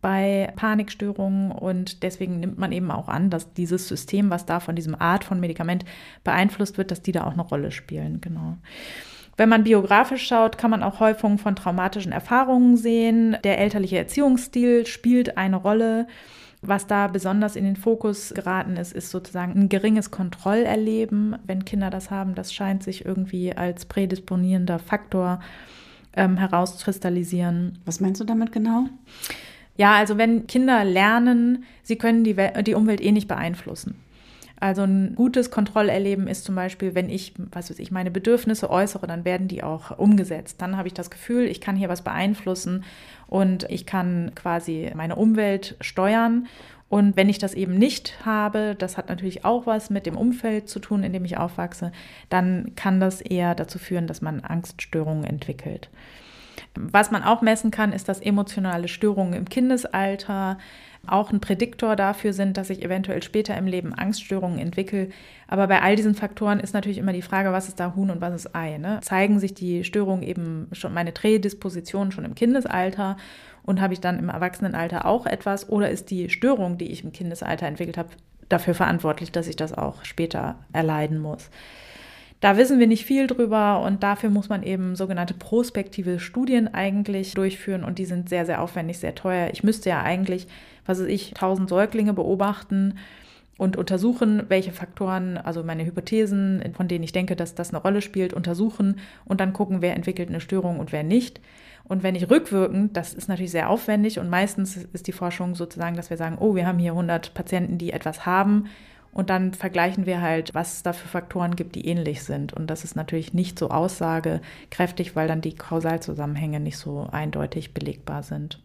bei Panikstörungen und deswegen nimmt man eben auch an, dass dieses System, was da von diesem Art von Medikament beeinflusst wird, dass die da auch eine Rolle spielen, genau. Wenn man biografisch schaut, kann man auch Häufungen von traumatischen Erfahrungen sehen. Der elterliche Erziehungsstil spielt eine Rolle. Was da besonders in den Fokus geraten ist, ist sozusagen ein geringes Kontrollerleben. Wenn Kinder das haben, das scheint sich irgendwie als prädisponierender Faktor ähm, herauszukristallisieren. Was meinst du damit genau? Ja, also wenn Kinder lernen, sie können die, die Umwelt eh nicht beeinflussen. Also ein gutes Kontrollerleben ist zum Beispiel, wenn ich, was weiß ich, meine Bedürfnisse äußere, dann werden die auch umgesetzt. Dann habe ich das Gefühl, ich kann hier was beeinflussen und ich kann quasi meine Umwelt steuern. Und wenn ich das eben nicht habe, das hat natürlich auch was mit dem Umfeld zu tun, in dem ich aufwachse, dann kann das eher dazu führen, dass man Angststörungen entwickelt. Was man auch messen kann, ist, dass emotionale Störungen im Kindesalter auch ein Prädiktor dafür sind, dass ich eventuell später im Leben Angststörungen entwickle. Aber bei all diesen Faktoren ist natürlich immer die Frage, was ist da Huhn und was ist Ei? Ne? Zeigen sich die Störungen eben schon, meine Drehdisposition schon im Kindesalter und habe ich dann im Erwachsenenalter auch etwas? Oder ist die Störung, die ich im Kindesalter entwickelt habe, dafür verantwortlich, dass ich das auch später erleiden muss? Da wissen wir nicht viel drüber und dafür muss man eben sogenannte prospektive Studien eigentlich durchführen und die sind sehr, sehr aufwendig, sehr teuer. Ich müsste ja eigentlich, was weiß ich, tausend Säuglinge beobachten und untersuchen, welche Faktoren, also meine Hypothesen, von denen ich denke, dass das eine Rolle spielt, untersuchen und dann gucken, wer entwickelt eine Störung und wer nicht. Und wenn ich rückwirkend, das ist natürlich sehr aufwendig und meistens ist die Forschung sozusagen, dass wir sagen, oh, wir haben hier 100 Patienten, die etwas haben und dann vergleichen wir halt, was es da für Faktoren gibt, die ähnlich sind. Und das ist natürlich nicht so aussagekräftig, weil dann die Kausalzusammenhänge nicht so eindeutig belegbar sind.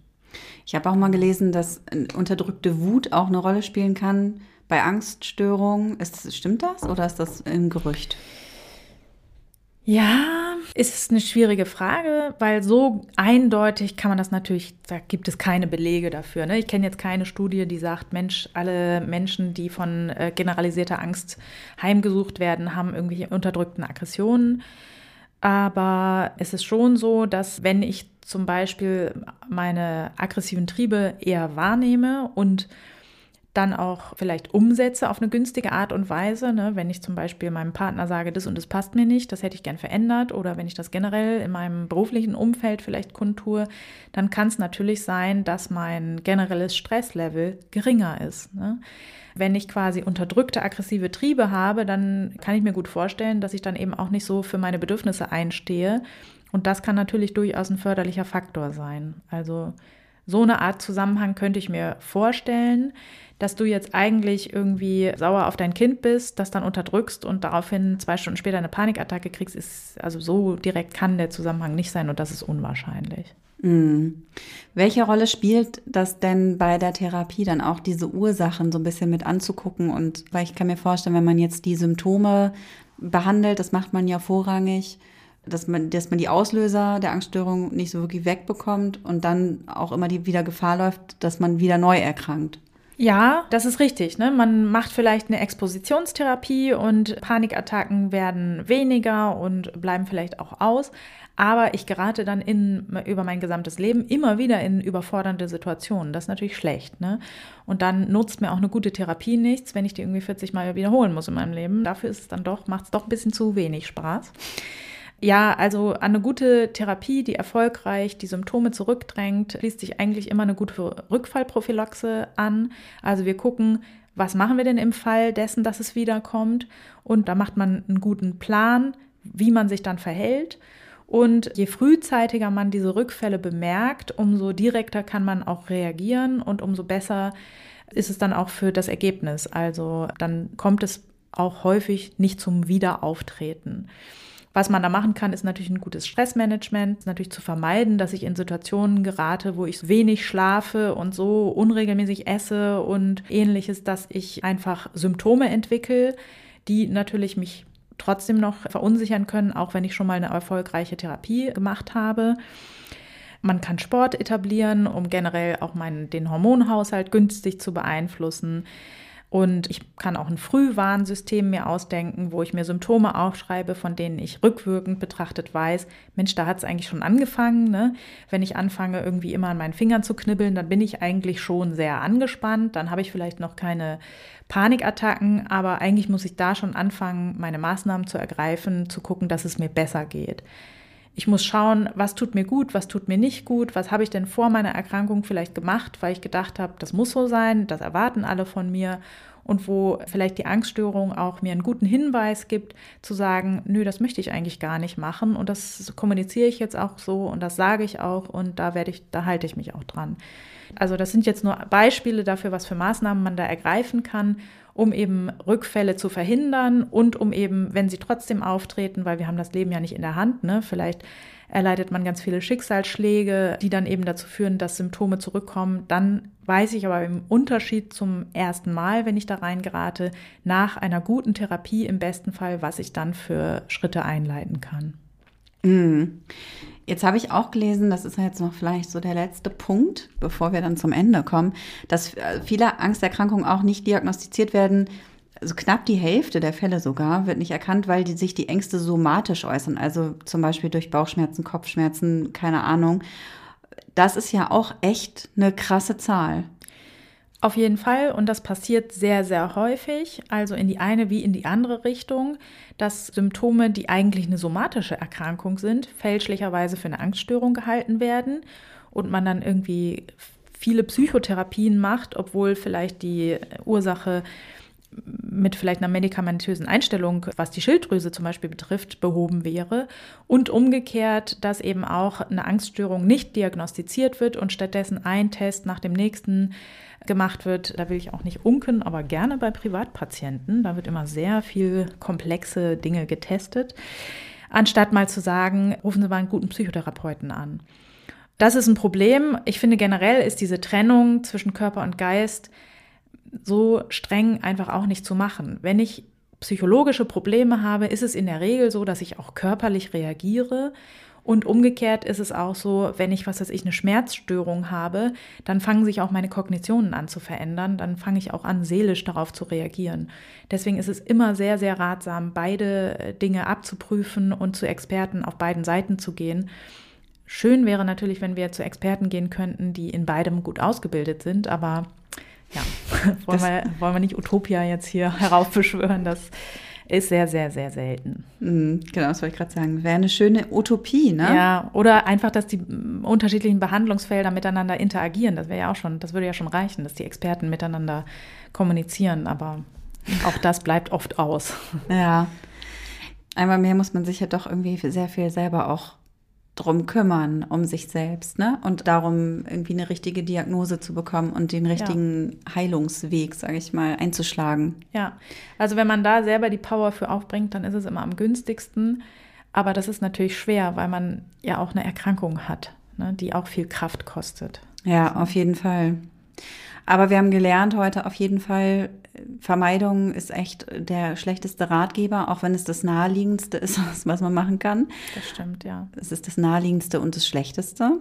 Ich habe auch mal gelesen, dass unterdrückte Wut auch eine Rolle spielen kann bei Angststörungen. Ist, stimmt das oder ist das ein Gerücht? Ja, ist eine schwierige Frage, weil so eindeutig kann man das natürlich, da gibt es keine Belege dafür. Ne? Ich kenne jetzt keine Studie, die sagt, Mensch, alle Menschen, die von äh, generalisierter Angst heimgesucht werden, haben irgendwelche unterdrückten Aggressionen. Aber es ist schon so, dass wenn ich zum Beispiel meine aggressiven Triebe eher wahrnehme und dann auch vielleicht umsetze auf eine günstige Art und Weise. Ne? Wenn ich zum Beispiel meinem Partner sage, das und das passt mir nicht, das hätte ich gern verändert, oder wenn ich das generell in meinem beruflichen Umfeld vielleicht kundtue, dann kann es natürlich sein, dass mein generelles Stresslevel geringer ist. Ne? Wenn ich quasi unterdrückte aggressive Triebe habe, dann kann ich mir gut vorstellen, dass ich dann eben auch nicht so für meine Bedürfnisse einstehe. Und das kann natürlich durchaus ein förderlicher Faktor sein. Also so eine Art Zusammenhang könnte ich mir vorstellen dass du jetzt eigentlich irgendwie sauer auf dein Kind bist, das dann unterdrückst und daraufhin zwei Stunden später eine Panikattacke kriegst, ist also so direkt kann der Zusammenhang nicht sein und das ist unwahrscheinlich. Mhm. Welche Rolle spielt das denn bei der Therapie dann auch diese Ursachen so ein bisschen mit anzugucken? Und weil ich kann mir vorstellen, wenn man jetzt die Symptome behandelt, das macht man ja vorrangig, dass man, dass man die Auslöser der Angststörung nicht so wirklich wegbekommt und dann auch immer die wieder Gefahr läuft, dass man wieder neu erkrankt. Ja, das ist richtig. Ne? Man macht vielleicht eine Expositionstherapie und Panikattacken werden weniger und bleiben vielleicht auch aus. Aber ich gerate dann in, über mein gesamtes Leben immer wieder in überfordernde Situationen. Das ist natürlich schlecht. Ne? Und dann nutzt mir auch eine gute Therapie nichts, wenn ich die irgendwie 40 Mal wiederholen muss in meinem Leben. Dafür ist es dann doch, macht es doch ein bisschen zu wenig Spaß. Ja, also an eine gute Therapie, die erfolgreich die Symptome zurückdrängt, schließt sich eigentlich immer eine gute Rückfallprophylaxe an. Also wir gucken, was machen wir denn im Fall dessen, dass es wiederkommt? Und da macht man einen guten Plan, wie man sich dann verhält. Und je frühzeitiger man diese Rückfälle bemerkt, umso direkter kann man auch reagieren und umso besser ist es dann auch für das Ergebnis. Also dann kommt es auch häufig nicht zum Wiederauftreten. Was man da machen kann, ist natürlich ein gutes Stressmanagement, natürlich zu vermeiden, dass ich in Situationen gerate, wo ich wenig schlafe und so unregelmäßig esse und ähnliches, dass ich einfach Symptome entwickle, die natürlich mich trotzdem noch verunsichern können, auch wenn ich schon mal eine erfolgreiche Therapie gemacht habe. Man kann Sport etablieren, um generell auch meinen, den Hormonhaushalt günstig zu beeinflussen. Und ich kann auch ein Frühwarnsystem mir ausdenken, wo ich mir Symptome aufschreibe, von denen ich rückwirkend betrachtet weiß, Mensch, da hat es eigentlich schon angefangen. Ne? Wenn ich anfange, irgendwie immer an meinen Fingern zu knibbeln, dann bin ich eigentlich schon sehr angespannt. Dann habe ich vielleicht noch keine Panikattacken, aber eigentlich muss ich da schon anfangen, meine Maßnahmen zu ergreifen, zu gucken, dass es mir besser geht. Ich muss schauen, was tut mir gut, was tut mir nicht gut, was habe ich denn vor meiner Erkrankung vielleicht gemacht, weil ich gedacht habe, das muss so sein, das erwarten alle von mir. Und wo vielleicht die Angststörung auch mir einen guten Hinweis gibt, zu sagen, nö, das möchte ich eigentlich gar nicht machen. Und das kommuniziere ich jetzt auch so und das sage ich auch und da werde ich, da halte ich mich auch dran. Also das sind jetzt nur Beispiele dafür, was für Maßnahmen man da ergreifen kann, um eben Rückfälle zu verhindern und um eben, wenn sie trotzdem auftreten, weil wir haben das Leben ja nicht in der Hand, ne? vielleicht erleidet man ganz viele Schicksalsschläge, die dann eben dazu führen, dass Symptome zurückkommen. Dann weiß ich aber im Unterschied zum ersten Mal, wenn ich da reingerate, nach einer guten Therapie im besten Fall, was ich dann für Schritte einleiten kann. Mhm. Jetzt habe ich auch gelesen, das ist jetzt noch vielleicht so der letzte Punkt, bevor wir dann zum Ende kommen, dass äh, viele Angsterkrankungen auch nicht diagnostiziert werden. Also knapp die Hälfte der Fälle sogar wird nicht erkannt, weil die sich die Ängste somatisch äußern. Also zum Beispiel durch Bauchschmerzen, Kopfschmerzen, keine Ahnung. Das ist ja auch echt eine krasse Zahl. Auf jeden Fall, und das passiert sehr, sehr häufig, also in die eine wie in die andere Richtung, dass Symptome, die eigentlich eine somatische Erkrankung sind, fälschlicherweise für eine Angststörung gehalten werden und man dann irgendwie viele Psychotherapien macht, obwohl vielleicht die Ursache mit vielleicht einer medikamentösen Einstellung, was die Schilddrüse zum Beispiel betrifft, behoben wäre. Und umgekehrt, dass eben auch eine Angststörung nicht diagnostiziert wird und stattdessen ein Test nach dem nächsten gemacht wird. Da will ich auch nicht unken, aber gerne bei Privatpatienten. Da wird immer sehr viel komplexe Dinge getestet, anstatt mal zu sagen, rufen Sie mal einen guten Psychotherapeuten an. Das ist ein Problem. Ich finde generell ist diese Trennung zwischen Körper und Geist so streng einfach auch nicht zu machen. Wenn ich psychologische Probleme habe, ist es in der Regel so, dass ich auch körperlich reagiere. Und umgekehrt ist es auch so, wenn ich, was weiß ich, eine Schmerzstörung habe, dann fangen sich auch meine Kognitionen an zu verändern. Dann fange ich auch an, seelisch darauf zu reagieren. Deswegen ist es immer sehr, sehr ratsam, beide Dinge abzuprüfen und zu Experten auf beiden Seiten zu gehen. Schön wäre natürlich, wenn wir zu Experten gehen könnten, die in beidem gut ausgebildet sind, aber ja, wollen, wir, wollen wir nicht Utopia jetzt hier heraufbeschwören, das ist sehr, sehr, sehr selten. Mhm, genau, das wollte ich gerade sagen. Wäre eine schöne Utopie, ne? Ja, oder einfach, dass die unterschiedlichen Behandlungsfelder miteinander interagieren. Das wäre ja auch schon, das würde ja schon reichen, dass die Experten miteinander kommunizieren, aber auch das bleibt oft aus. Ja. Einmal mehr muss man sich ja doch irgendwie sehr viel selber auch drum kümmern, um sich selbst, ne? Und darum irgendwie eine richtige Diagnose zu bekommen und den richtigen ja. Heilungsweg, sage ich mal, einzuschlagen. Ja, also wenn man da selber die Power für aufbringt, dann ist es immer am günstigsten. Aber das ist natürlich schwer, weil man ja auch eine Erkrankung hat, ne? die auch viel Kraft kostet. Ja, auf jeden Fall. Aber wir haben gelernt heute auf jeden Fall, Vermeidung ist echt der schlechteste Ratgeber, auch wenn es das naheliegendste ist, was man machen kann. Das stimmt, ja. Es ist das naheliegendste und das schlechteste.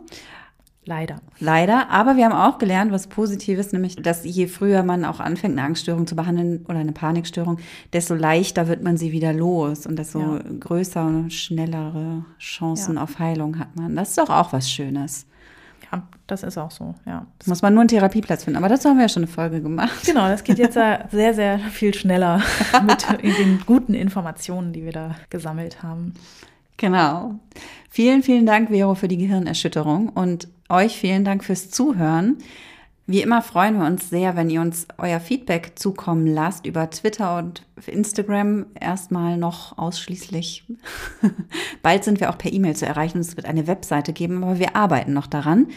Leider. Leider, aber wir haben auch gelernt, was Positives, nämlich, dass je früher man auch anfängt, eine Angststörung zu behandeln oder eine Panikstörung, desto leichter wird man sie wieder los und desto ja. größer und schnellere Chancen ja. auf Heilung hat man. Das ist doch auch was Schönes. Das ist auch so, ja. Muss man nur einen Therapieplatz finden, aber dazu haben wir ja schon eine Folge gemacht. Genau, das geht jetzt sehr, sehr viel schneller mit den guten Informationen, die wir da gesammelt haben. Genau. Vielen, vielen Dank, Vero, für die Gehirnerschütterung und euch vielen Dank fürs Zuhören. Wie immer freuen wir uns sehr, wenn ihr uns euer Feedback zukommen lasst über Twitter und Instagram. Erstmal noch ausschließlich. Bald sind wir auch per E-Mail zu erreichen. Es wird eine Webseite geben, aber wir arbeiten noch daran.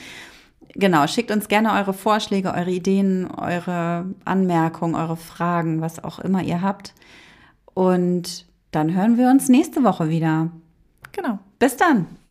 Genau, schickt uns gerne eure Vorschläge, eure Ideen, eure Anmerkungen, eure Fragen, was auch immer ihr habt. Und dann hören wir uns nächste Woche wieder. Genau. Bis dann.